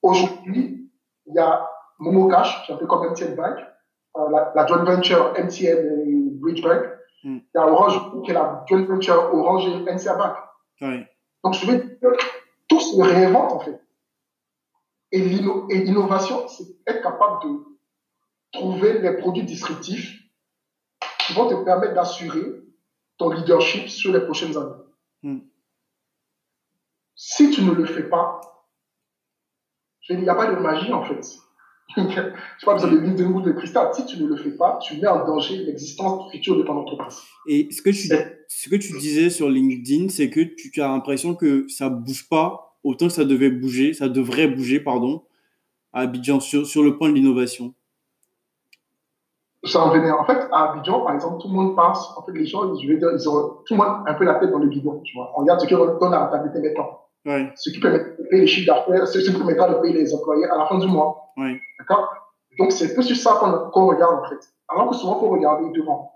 Aujourd'hui, il y a Momo Cash, qui est un peu comme MTN Bank, euh, la, la joint venture MTN et Bridge Bank. Mm. Il y a Orange, qui est la joint venture Orange et NCA Bank. Donc, je veux dire, tout se réinvente en fait. Et l'inno- et l'innovation, c'est être capable de trouver les produits disruptifs qui vont te permettre d'assurer ton leadership sur les prochaines années. Hmm. Si tu ne le fais pas, je il n'y a pas de magie en fait. [laughs] Je n'ai pas besoin de de boule de cristal. Si tu ne le fais pas, tu mets en danger l'existence future de ton entreprise. Et ce que tu, ce que tu disais sur LinkedIn, c'est que tu, tu as l'impression que ça bouge pas autant que ça devait bouger, ça devrait bouger, pardon, à Abidjan sur, sur le point de l'innovation. ça en venait. En fait, à Abidjan, par exemple, tout le monde passe. En fait, les gens, je veux dire, ils ont tout le monde un peu la tête dans le bidon. Tu vois. On regarde ce qui donne la rentabilité maintenant. Ce qui permet de payer les chiffres d'affaires, ce qui permettra de payer les employés à la fin du mois. D'accord? Donc, c'est plus sur ça qu'on regarde, en fait. Alors que souvent, il faut regarder devant.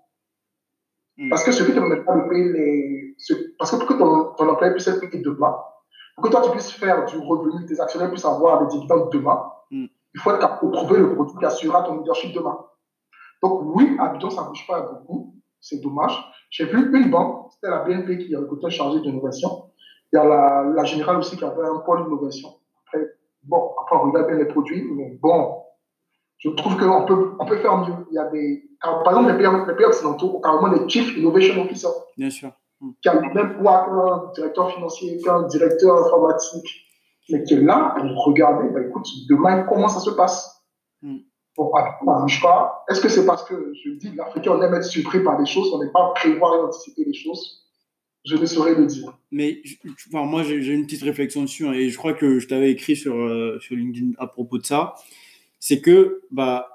Mm. Parce que ce qui te permettra de payer les. ce- Parce que pour que ton, ton employé puisse être payé demain, pour que toi, tu puisses faire du revenu, tes actionnaires puissent avoir des dividendes demain, Mm. il faut être capable de trouver le produit qui assurera ton leadership demain. Donc, oui, à Abidjan, ça ne bouge pas beaucoup. C'est dommage. J'ai vu une banque, c'était la BNP qui a recruté un chargé d'innovation. Il y a la, la Générale aussi qui avait un pôle d'innovation. Après, bon, après, on regarde bien les produits, mais bon, je trouve qu'on peut, on peut faire mieux. Il y a des, par exemple, les pays, les pays occidentaux ont carrément des Chief Innovation Officers bien sûr. qui a le même poids qu'un directeur financier, qu'un directeur informatique, mais qui est là pour regarder, bah, écoute, demain, comment ça se passe? Mm. Bon, ah, on ne bouge pas. Est-ce que c'est parce que, je dis, l'Africain, on aime être surpris par des choses, on n'aime pas prévoir et anticiper les choses? Je ne saurais le dire. Mais moi, j'ai une petite réflexion dessus, hein, et je crois que je t'avais écrit sur, euh, sur LinkedIn à propos de ça. C'est que, bah,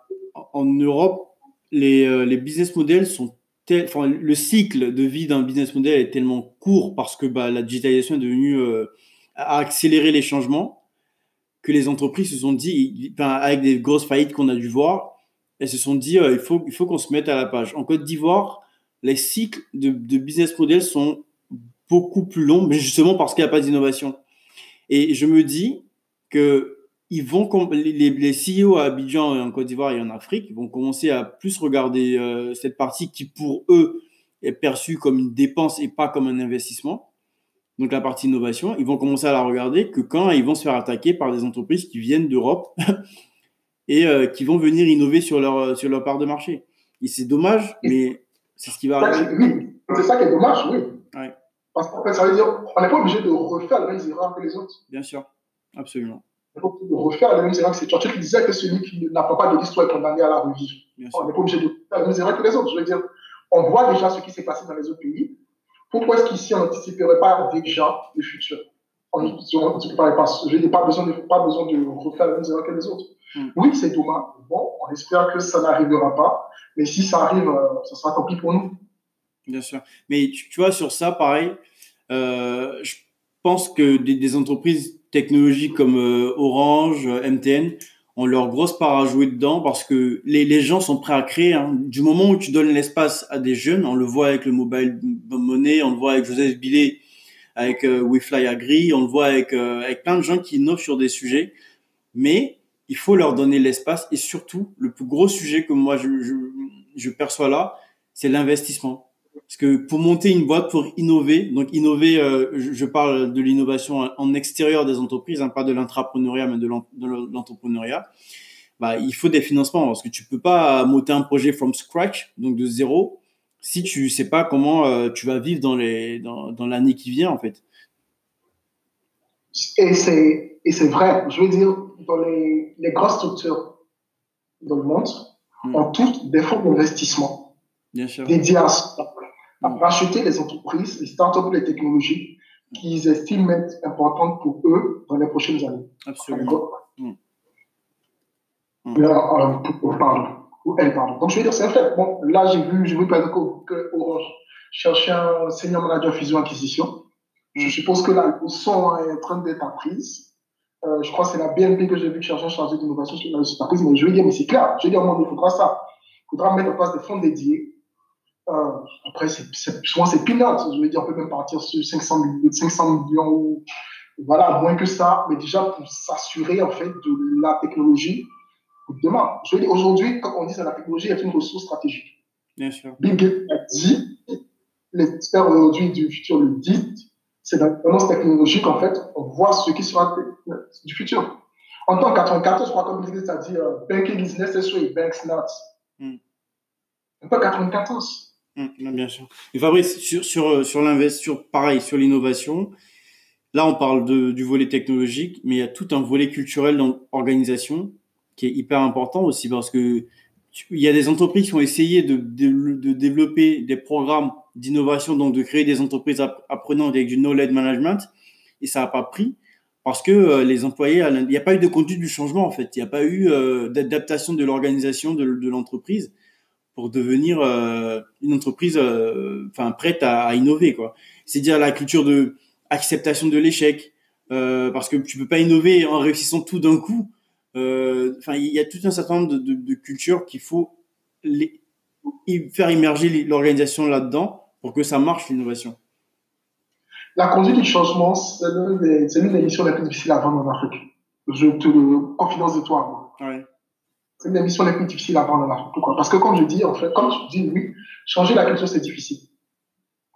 en- Europe, les, euh, les business models sont tel- enfin, le cycle de vie d'un business model est tellement court parce que bah, la digitalisation est devenue, euh, a accéléré les changements que les entreprises se sont dit, avec des grosses faillites qu'on a dû voir, elles se sont dit, euh, il faut, il faut qu'on se mette à la page. En Côte d'Ivoire, les cycles de business models sont beaucoup plus longs, mais justement parce qu'il n'y a pas d'innovation. Et je me dis que ils vont les, les CEO à Abidjan et en Côte d'Ivoire et en Afrique vont commencer à plus regarder euh, cette partie qui pour eux est perçue comme une dépense et pas comme un investissement. Donc la partie innovation, ils vont commencer à la regarder que quand ils vont se faire attaquer par des entreprises qui viennent d'Europe [laughs] et euh, qui vont venir innover sur leur sur leur part de marché. Et c'est dommage, mais c'est ce qui va arriver. c'est ça qui est dommage, oui. Ouais. Parce qu'en fait, ça veut dire on n'est pas obligé de refaire les mêmes erreurs que les autres. Bien sûr, absolument, On n'est pas obligé de refaire les mêmes erreurs que c'est Churchill qui disait que celui qui n'apprend pas de l'histoire est condamné à la revivre. On n'est pas obligé de faire les mêmes erreurs que les autres. Je veux dire, on voit déjà ce qui s'est passé dans les autres pays. Pourquoi est-ce qu'ici, on n'anticiperait pas déjà le futur? On. Je n'ai pas besoin de, pas besoin de refaire les mêmes erreurs que les autres. Mm. Oui, c'est dommage. Bon, on espère que ça n'arrivera pas. Mais si ça arrive, euh, ça sera tant pis pour nous. Bien sûr. Mais tu, tu vois, sur ça, pareil, euh, je pense que des, des entreprises technologiques comme euh, Orange, euh, MTN, ont leur grosse part à jouer dedans parce que les, les gens sont prêts à créer. hein. Du moment où tu donnes l'espace à des jeunes, on le voit avec le mobile money, on le voit avec Joseph Billet, avec euh, WeFly Agri, on le voit avec, euh, avec plein de gens qui innovent sur des sujets. Mais il faut leur donner l'espace et surtout, le plus gros sujet que moi je, je, je perçois là, c'est l'investissement. Parce que pour monter une boîte, pour innover, donc innover, euh, je, je parle de l'innovation en- extérieur des entreprises, hein, pas de l'intrapreneuriat, mais de l'en- de l'entrepreneuriat. Bah, il faut des financements parce que tu peux pas monter un projet from scratch, donc de zéro, si tu sais pas comment euh, tu vas vivre dans les dans, dans l'année qui vient en fait. Et c'est, et c'est vrai. Je veux dire, dans les, les grosses structures dans le monde, Mm. ont toutes des fonds d'investissement Bien sûr. dédiés à ça, à Mm. racheter les entreprises, les startups, les technologies qu'ils estiment être importantes pour eux dans les prochaines années. Absolument. Mm. Mm. Mais, euh, pour- pardon. Ou elle, pardon. Donc, je veux dire, c'est un fait. Bon, là, j'ai vu, j'ai vu par exemple que Orange cherchait un senior manager fusion-acquisition. Je suppose que là, le son est en train d'être apprise. Euh, je crois que c'est la BNP que j'ai vu chercher un chargé d'innovation sur la prise. Mais je veux dire, mais c'est clair. Je veux dire, il faudra ça. Il faudra mettre en place des fonds dédiés. Euh, après, c'est, souvent, c'est peanuts. Je veux dire, on peut même partir sur 500 millions, 500 millions ou, voilà, moins que ça. Mais déjà, pour s'assurer, en fait, de la technologie demain. Je veux dire, aujourd'hui, quand on dit que la technologie est une ressource stratégique. Bien sûr. Bill Gates a dit, les experts aujourd'hui du futur le disent, c'est la tendance technologique, en fait, on voit ce qui sera du futur. En tant 94, je crois, comme Bill Gates a dit, uh, banking is necessary, banks not. Mm. En tant 94. Bien sûr. Et Fabrice, sur, sur, euh, sur l'invest, sur, pareil, sur l'innovation, là, on parle de, du volet technologique, mais il y a tout un volet culturel dans l'organisation qui est hyper important aussi parce que il y a des entreprises qui ont essayé de, de, de développer des programmes d'innovation, donc de créer des entreprises apprenantes avec du knowledge management, et ça n'a pas pris parce que euh, les employés, il n'y a pas eu de conduite du changement en fait, il n'y a pas eu euh, d'adaptation de l'organisation de, de l'entreprise pour devenir euh, une entreprise enfin prête à, à, innover quoi. C'est dire la culture de acceptation de l'échec, parce que tu peux pas innover en réussissant tout d'un coup euh, enfin, il y a tout un certain nombre de, de, cultures qu'il faut les, faire immerger l'organisation là-dedans pour que ça marche l'innovation. La conduite du changement, c'est l'une des missions les plus difficiles à vendre en Afrique. Je te confidence de toi. Ouais. C'est une des missions les plus difficiles à vendre en Afrique. Pourquoi? Parce que comme je dis, en fait, comme je dis, oui, changer la culture, c'est difficile.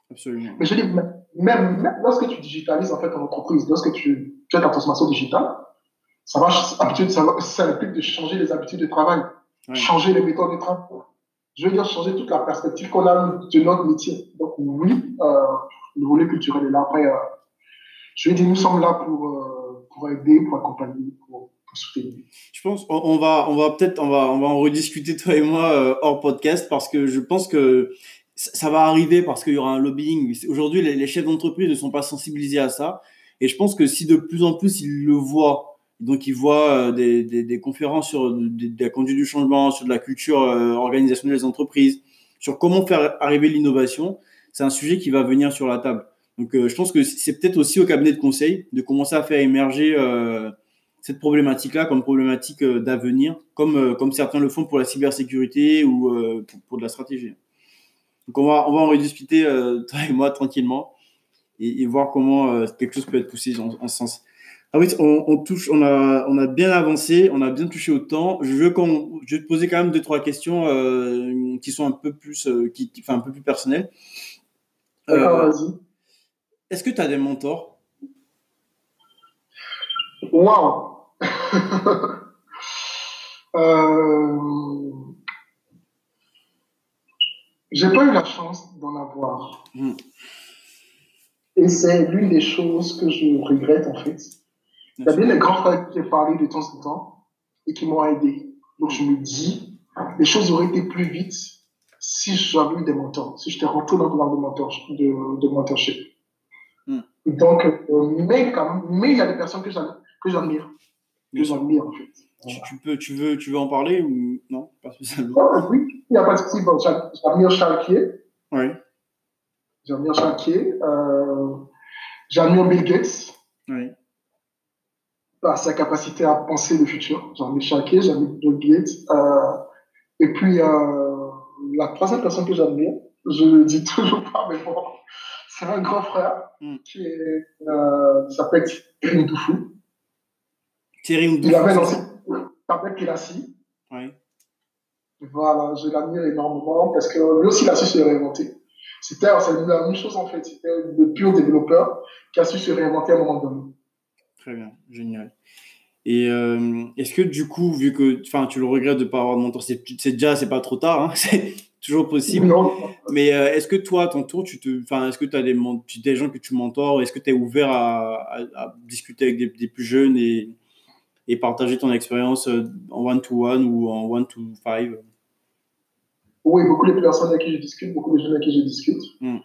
Absolument. Mais je dis, même, même, lorsque tu digitalises en fait ton entreprise, lorsque tu, tu as ta transformation digitale, ça va, ça, ça implique de changer les habitudes de travail, changer les méthodes de travail. Je veux dire, changer toute la perspective qu'on a de notre métier. Donc, oui, euh, le volet culturel est là. Après, euh, je veux dire, nous sommes là pour, euh, pour aider, pour accompagner, pour. Je pense, on va, on va peut-être, on va, on va en rediscuter toi et moi euh, hors podcast parce que je pense que ça va arriver parce qu'il y aura un lobbying. Aujourd'hui, les, chefs d'entreprise ne sont pas sensibilisés à ça. Et je pense que si de plus en plus ils le voient donc, ils voient euh, des, des, conférences sur des, la conduite du changement, sur de la culture euh, organisationnelle des entreprises, sur comment faire arriver l'innovation. C'est un sujet qui va venir sur la table. Donc, euh, je pense que c'est peut-être aussi au cabinet de conseil de commencer à faire émerger euh, cette problématique-là comme problématique d'avenir, comme, comme certains le font pour la cybersécurité ou pour, pour, de la stratégie. Donc, on va, on va en rediscuter, [laughs] toi et moi, tranquillement, et, et voir comment quelque chose peut être poussé en, en ce sens. Ah oui, on, on, touche, on a, on a bien avancé, on a bien touché au temps. Je veux qu'on, je vais te poser quand même deux trois questions euh, qui sont un peu plus, euh, qui, enfin un peu plus personnelles. Euh, vas-y. Est-ce que tu as des mentors? Waouh [laughs] euh, J'ai pas eu la chance d'en avoir. Hmm. Et c'est l'une des choses que je regrette en fait il y a bien les grands frères qui j'ai parlé de temps en temps et qui m'ont aidé. Donc je me dis, les choses auraient été plus vite si j'avais eu des mentors, si j'étais rentré dans le programme de, mentor, de, de mentorship. Hmm. Donc, euh, mais quand même, mais il y a des personnes que j'admire, que j'admire en fait. Tu, tu, peux, tu veux, tu veux en parler ou non? Pas spécialement. Oh, oui, il n'y a pas de souci. Bon, j'admire Chalquier. Oui. J'admire Chalquier. Euh, j'admire Bill Gates. Oui par sa capacité à penser le futur. Chaqué, j'en ai Bill Gates. Euh, et puis, euh, la troisième personne que j'admire, je le dis toujours pas, mais bon, [laughs] c'est un grand frère mm. qui est, euh, s'appelle. Thierry. Il avait lancé, s'appelle Kilassi. Oui. Voilà, je l'admire énormément parce que lui aussi, il a su se réinventer. C'était la même chose en fait. C'était le pur développeur qui a su se réinventer à un moment donné. Très bien, génial. Et euh, est-ce que du coup, vu que tu le regrettes de ne pas avoir de mentor, c'est déjà c'est pas trop tard, hein, [laughs] c'est toujours possible. Non. Mais euh, est-ce que toi, à ton tour, tu te, est-ce que tu as des, des gens que tu mentors? Est-ce que tu es ouvert à, à, discuter avec des, des, plus jeunes et, et partager ton expérience euh, en one-to-one ou en one-to-five Oui, beaucoup de personnes avec qui je discute, beaucoup de jeunes avec qui je discute. Hmm.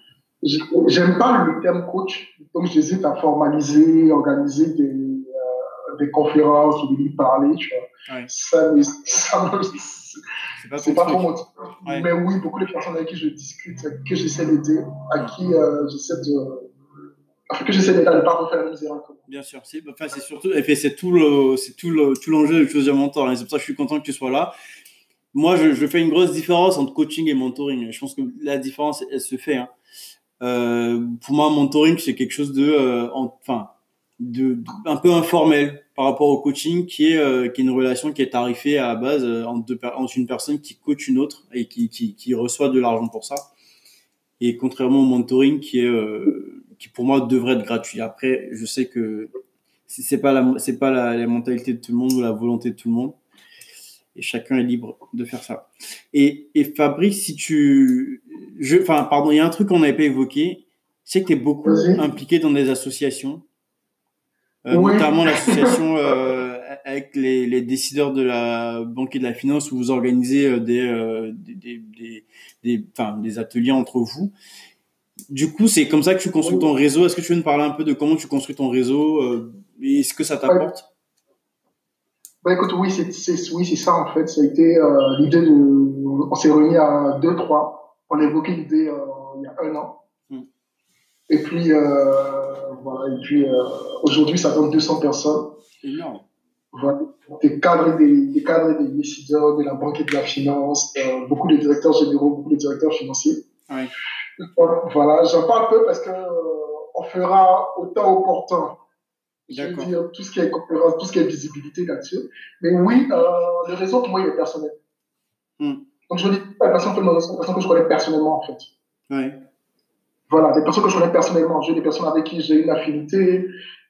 J'aime pas le terme coach, donc j'hésite à formaliser, organiser des, euh, des conférences ou des livres parler, tu vois. Ouais. Ça, ça, me, c'est pas, trop mon truc. Mais oui, beaucoup de personnes avec qui je discute, que j'essaie d'aider, à qui euh, j'essaie de. Que j'essaie à ne pas refaire la misère. Bien sûr, c'est enfin, surtout, et c'est tout le, c'est tout le, tout l'enjeu de Choose Your Mentor. Hein. C'est pour ça que je suis content que tu sois là. Moi, je, fais une grosse différence entre coaching et mentoring. Je pense que la différence, elle se fait. Hein. Euh, pour moi, mentoring, c'est quelque chose de, euh, enfin, de, un peu informel par rapport au coaching, qui est, euh, qui est une relation qui est tarifée à la base entre une personne qui coach une autre et qui, qui, qui reçoit de l'argent pour ça. Et contrairement au mentoring, qui est, qui pour moi devrait être gratuit. Après, je sais que c'est pas la, c'est pas la, la mentalité de tout le monde ou la volonté de tout le monde et chacun est libre de faire ça. Et, et Fabrice, si tu, je, enfin, pardon, il y a un truc qu'on n'avait pas évoqué. C'est que tu es beaucoup impliqué dans des associations, euh, notamment [laughs] l'association euh, avec les, les, décideurs de la banque et de la finance où vous organisez euh, des, euh, des, des, des, enfin, des ateliers entre vous. Du coup, c'est comme ça que tu construis ton réseau. Est-ce que tu veux nous parler un peu de comment tu construis ton réseau euh, et ce que ça t'apporte? Bah, écoute, oui, c'est oui, c'est ça en fait. Ça a été euh, l'idée de. On s'est réunis à deux, trois. On a évoqué l'idée euh, il y a un an. Hmm. Et puis euh, voilà. Et puis aujourd'hui, ça donne 200 personnes. Énorme. Voilà. Des cadres, des, des cadres, des décideurs de la banque et de la finance, beaucoup de directeurs généraux, beaucoup de directeurs financiers. Oui. Voilà, j'en parle un peu parce que on fera autant opportun je veux dire, tout ce qui est conférence, tout ce qui est visibilité là-dessus. Mais oui, euh, le réseau, pour moi, il est personnel. Hmm. Donc, je dis pas des personnes que je connais personnellement, en fait. Oui. Voilà, des personnes que je connais personnellement. J'ai des personnes avec qui j'ai une affinité,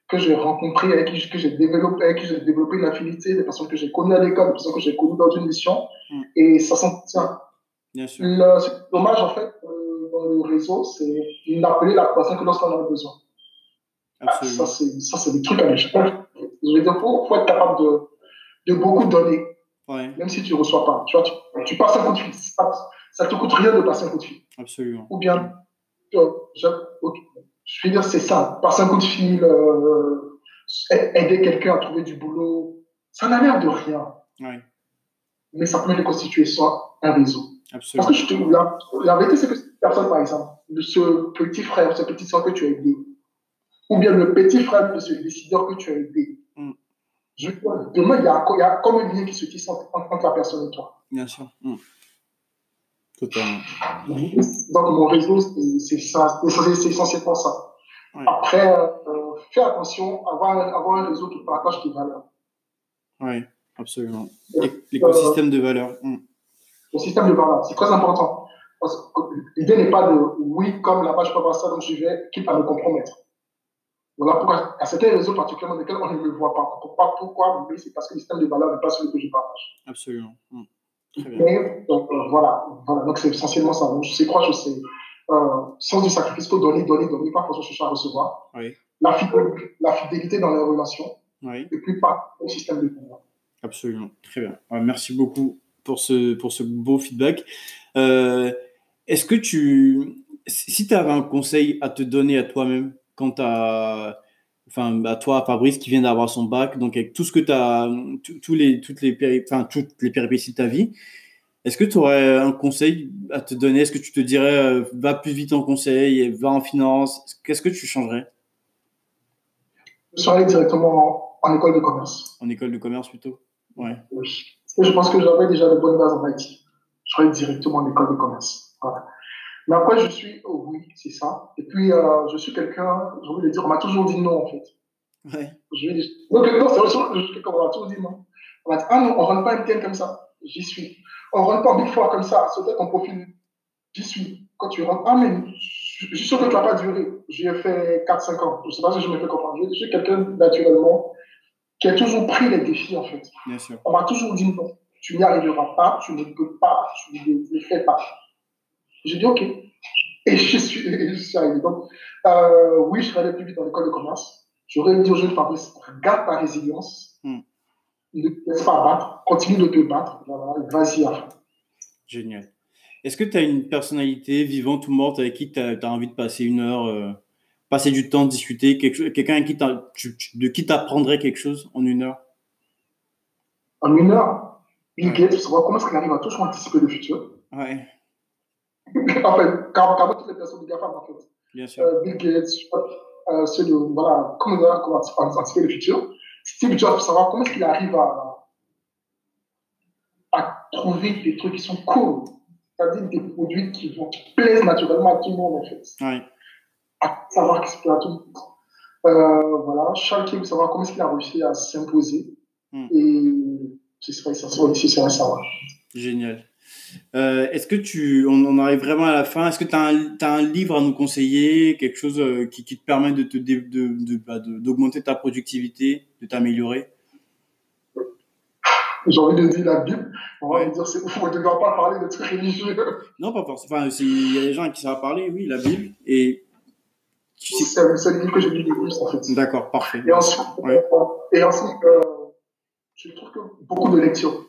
que j'ai rencontrées, avec qui, que j'ai développé, avec qui j'ai développé une affinité, des personnes que j'ai connues à l'école, des personnes que j'ai connues dans une mission. Hmm. Et ça s'entretient. Bien sûr. Le, dommage, en fait, euh, dans le réseau, c'est d'appeler la personne que lorsqu'on en a besoin. Ça, c'est, ça, c'est des trucs à l'échelle. Je veux dire, faut, faut être capable de, de beaucoup donner. Même si tu ne reçois pas. Tu vois, tu, tu, passes un coup de fil. Ça ne te coûte rien de passer un coup de fil. Absolument. Ou bien, je, je veux dire, c'est ça. Passer un coup de fil, euh, aider quelqu'un à trouver du boulot, ça n'a l'air de rien. Ouais. Mais ça peut constituer soit un réseau. Absolument. Parce que je te, la, la vérité, c'est que personne, par exemple, ce petit frère, ce petit soeur que tu as aidé, ou bien le petit frère de ce décideur que tu as aidé. Mm. Je, demain, il y, a, il y a comme un lien qui se tisse entre, la personne et toi. Bien sûr. Mm. Totalement. Donc, mon réseau, c'est essentiellement ça. Ouais. Après, euh, fais attention, avoir, avoir un réseau qui partage tes valeurs. Oui, absolument. L'écosystème de valeurs. Mm. Le système de valeurs, c'est très important. L'idée n'est pas de oui, comme là-bas, je peux pas ça, donc je vais, quitte à me compromettre. Voilà pourquoi, à certains réseaux particulièrement lesquels on ne me voit pas. Pourquoi, mais c'est parce que le système de valeur n'est pas celui que je partage. Absolument. Mmh. Très bien. Et, donc, euh, voilà. voilà. Donc, c'est essentiellement ça. Donc, je sais quoi, je sais. Euh, sens du sacrifice, faut donner, donner, donner, pas forcément chercher à recevoir. Oui. La, fidélité, la fidélité dans les relations. Oui. Et puis pas au système de valeur. Absolument. Très bien. merci beaucoup pour ce, pour ce beau feedback. Euh, Est-ce que tu, si tu avais un conseil à te donner à toi-même quant à, enfin, à toi, Fabrice, qui vient d'avoir son bac, donc avec tout ce que tu as, tous les, toutes, les enfin, toutes les péripéties de ta vie, est-ce que tu aurais un conseil à te donner? Est-ce que tu te dirais, euh, va plus vite en conseil, va en finance? Qu'est-ce que tu changerais? Je serais directement en, école de commerce. En école de commerce plutôt? Ouais. Oui. je pense que j'avais déjà de bonnes bases en IT. Je serais directement en école de commerce. Voilà. Mais après, je suis, oh oui, c'est ça. Et puis, euh, je suis quelqu'un, j'ai envie de dire, on m'a toujours dit non, en fait. Ouais. Je vais dire, donc, non, c'est vrai, on m'a toujours dit non. On m'a dit, ah non, on rentre pas MTN comme ça. J'y suis. On rentre pas Big Four comme ça. Peut-être ton profil. J'y suis. Quand tu rentres, ah, mais je suis sûr que tu vas pas durer. J'y ai fait 4-5 ans. Je sais pas si je me fais comprendre. Je suis quelqu'un, naturellement, qui a toujours pris les défis, en fait. Bien sûr. On m'a toujours dit non. Tu n'y arriveras pas, tu ne peux pas, tu ne le fais pas. J'ai dit OK. Et je suis, je suis arrivé. Donc, euh, oui, je serais allé plus vite dans l'école de commerce. J'aurais dit aux jeunes Fabrice, regarde ta résilience. Hmm. Ne te laisse pas battre. Continue de te battre. Voilà, vas-y à. Génial. Est-ce que tu as une personnalité vivante ou morte avec qui tu as, envie de passer une heure, euh, passer du temps, discuter, quelqu'un qui de qui t'apprendrait quelque chose en une heure? En une heure? Bill Gates, comment est-ce qu'il arrive à toujours anticiper le futur? Ouais. Enfin, car, car toutes les personnes du GAFAM, en fait. Bien sûr. Euh, Bill Gates, euh, ceux de, voilà, comment arrive à anticiper le futur. Steve Jobs, pour savoir comment est-ce qu'il arrive à, à trouver des trucs qui sont cool. C'est-à-dire des produits qui, vont, qui plaisent naturellement à tout le monde, en fait. Ouais. À savoir qui se plaît à tout le monde. Euh, voilà, Charles King, savoir comment est-ce qu'il a réussi à s'imposer. Hmm. Et c'est ça, ça sera ici, savoir. Génial. Euh, est-ce que tu, on, on, arrive vraiment à la fin? Est-ce que tu as, as, un livre à nous conseiller, quelque chose euh, qui, qui, te permet de te, de, bah, d'augmenter ta productivité, de t'améliorer? J'ai envie de dire la Bible. On va dire, c'est on ne devrait pas parler de trucs religieux. [laughs] Non, pas forcément. Enfin, il y a des gens qui savent parler, oui, la Bible. Et c'est le seul livre que j'ai lu en fait. D'accord, parfait. Et ensuite, ouais. et ensuite euh, je trouve que beaucoup de lectures.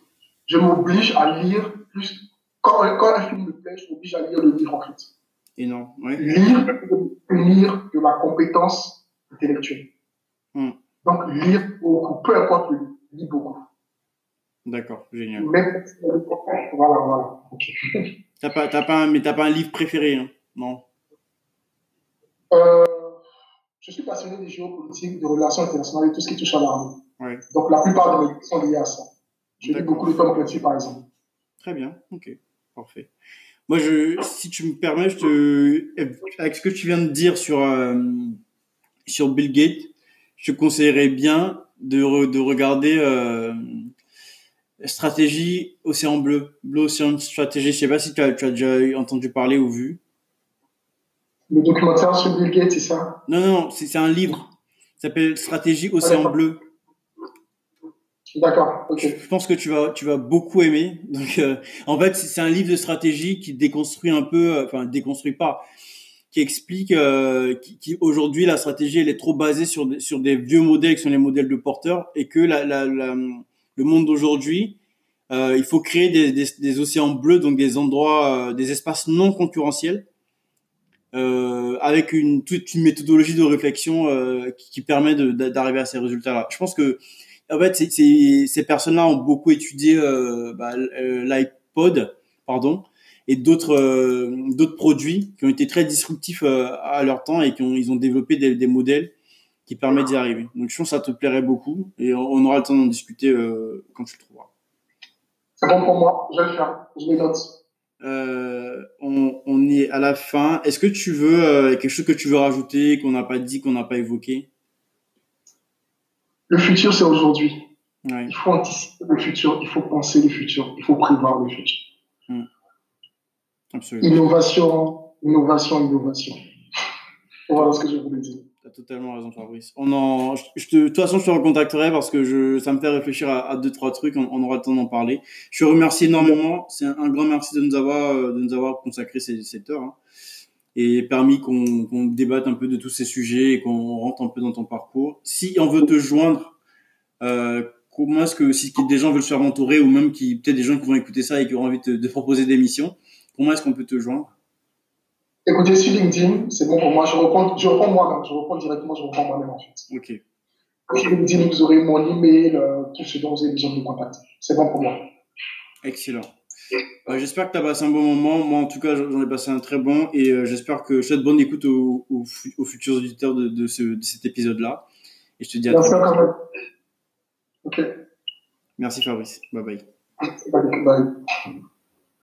Je m'oblige à lire plus. Quand, quand un film me plaît, je m'oblige à lire le livre, en fait. Et non, ouais. Lire, lire de la compétence intellectuelle. Hmm. Donc, lire beaucoup, peu importe le livre, lire beaucoup. D'accord, génial. Mais, voilà, voilà. Okay. [laughs] T'as pas, t'as pas un, mais t'as pas un livre préféré, hein? Non euh, Je suis passionné de géopolitique, de relations internationales et tout ce qui touche à l'armée. Ouais. Donc, la plupart de mes livres sont liés à ça. Je lis beaucoup de Tom Clancy, par exemple. Très bien, ok, parfait. Moi, je, si tu me permets, je te, avec ce que tu viens de dire sur, euh, sur Bill Gates, je te conseillerais bien de, re, de regarder euh, Stratégie Océan Bleu, Blue Ocean Strategy. Je sais pas si tu as, tu as déjà entendu parler ou vu. Le documentaire sur Bill Gates, c'est ça? Non, non, c'est un livre. Ça s'appelle Stratégie Océan Ah, Bleu. D'accord, ok. Je pense que tu vas, tu vas beaucoup aimer. Donc, euh, en fait, c'est un livre de stratégie qui déconstruit un peu, euh, enfin, déconstruit pas, qui explique euh, qui, aujourd'hui la stratégie elle est trop basée sur des, sur des vieux modèles qui sont les modèles de porteurs et que la, le monde d'aujourd'hui, euh, il faut créer des, océans bleus, donc des endroits, euh, des espaces non concurrentiels, avec une toute une méthodologie de réflexion qui, qui permet d'arriver à ces résultats-là. Je pense que en fait, c ces, ces personnes-là ont beaucoup étudié euh, bah, l'iPod, pardon, et d'autres euh, d'autres produits qui ont été très disruptifs euh, à leur temps et qui ont ils ont développé des, des modèles qui permettent d'y arriver. Donc je pense que ça te plairait beaucoup et on aura le temps d'en discuter euh, quand tu le trouveras. C'est bon pour moi, je vais le faire, je les note. Euh, on, on est à la fin. Est-ce que tu veux euh, quelque chose que tu veux rajouter, qu'on n'a pas dit, qu'on n'a pas évoqué? Le futur, c'est aujourd'hui. Ouais. Il faut anticiper le futur, il faut penser le futur, il faut prévoir le futur. Mmh. Absolument. Innovation, innovation, innovation. [laughs] Voilà ce que je voulais dire. Tu as totalement raison, Fabrice. On en, je te, de toute façon, je te recontacterai parce que je, ça me fait réfléchir à, à deux, trois trucs. On, on, aura le temps d'en parler. Je te remercie énormément. C'est un, un, grand merci de nous avoir, de nous avoir consacré ces, cette heure hein, et permis qu'on qu débatte un peu de tous ces sujets et qu'on rentre un peu dans ton parcours. Si on veut te joindre, euh, comment est-ce que si des gens veulent se faire mentorer ou même qui peut-être des gens qui vont écouter ça et qui auront envie de, de proposer des missions, comment est-ce qu'on peut te joindre? Écoutez, sur LinkedIn, c'est bon pour moi. Je réponds moi-même. Je réponds directement, je réponds moi-même en fait. Ok. Sur LinkedIn, vous aurez mon email, euh, tout ce dont vous avez besoin de me contacter. C'est bon pour moi. Excellent. Euh, j'espère que tu as passé un bon moment. Moi, en tout cas, j'en ai passé un très bon et euh, j'espère que je souhaite bonne écoute aux, aux, aux futurs auditeurs de, de, ce, de cet épisode-là. Et je te dis à Merci très. Ok. Merci Fabrice. Bye bye. Bye. bye.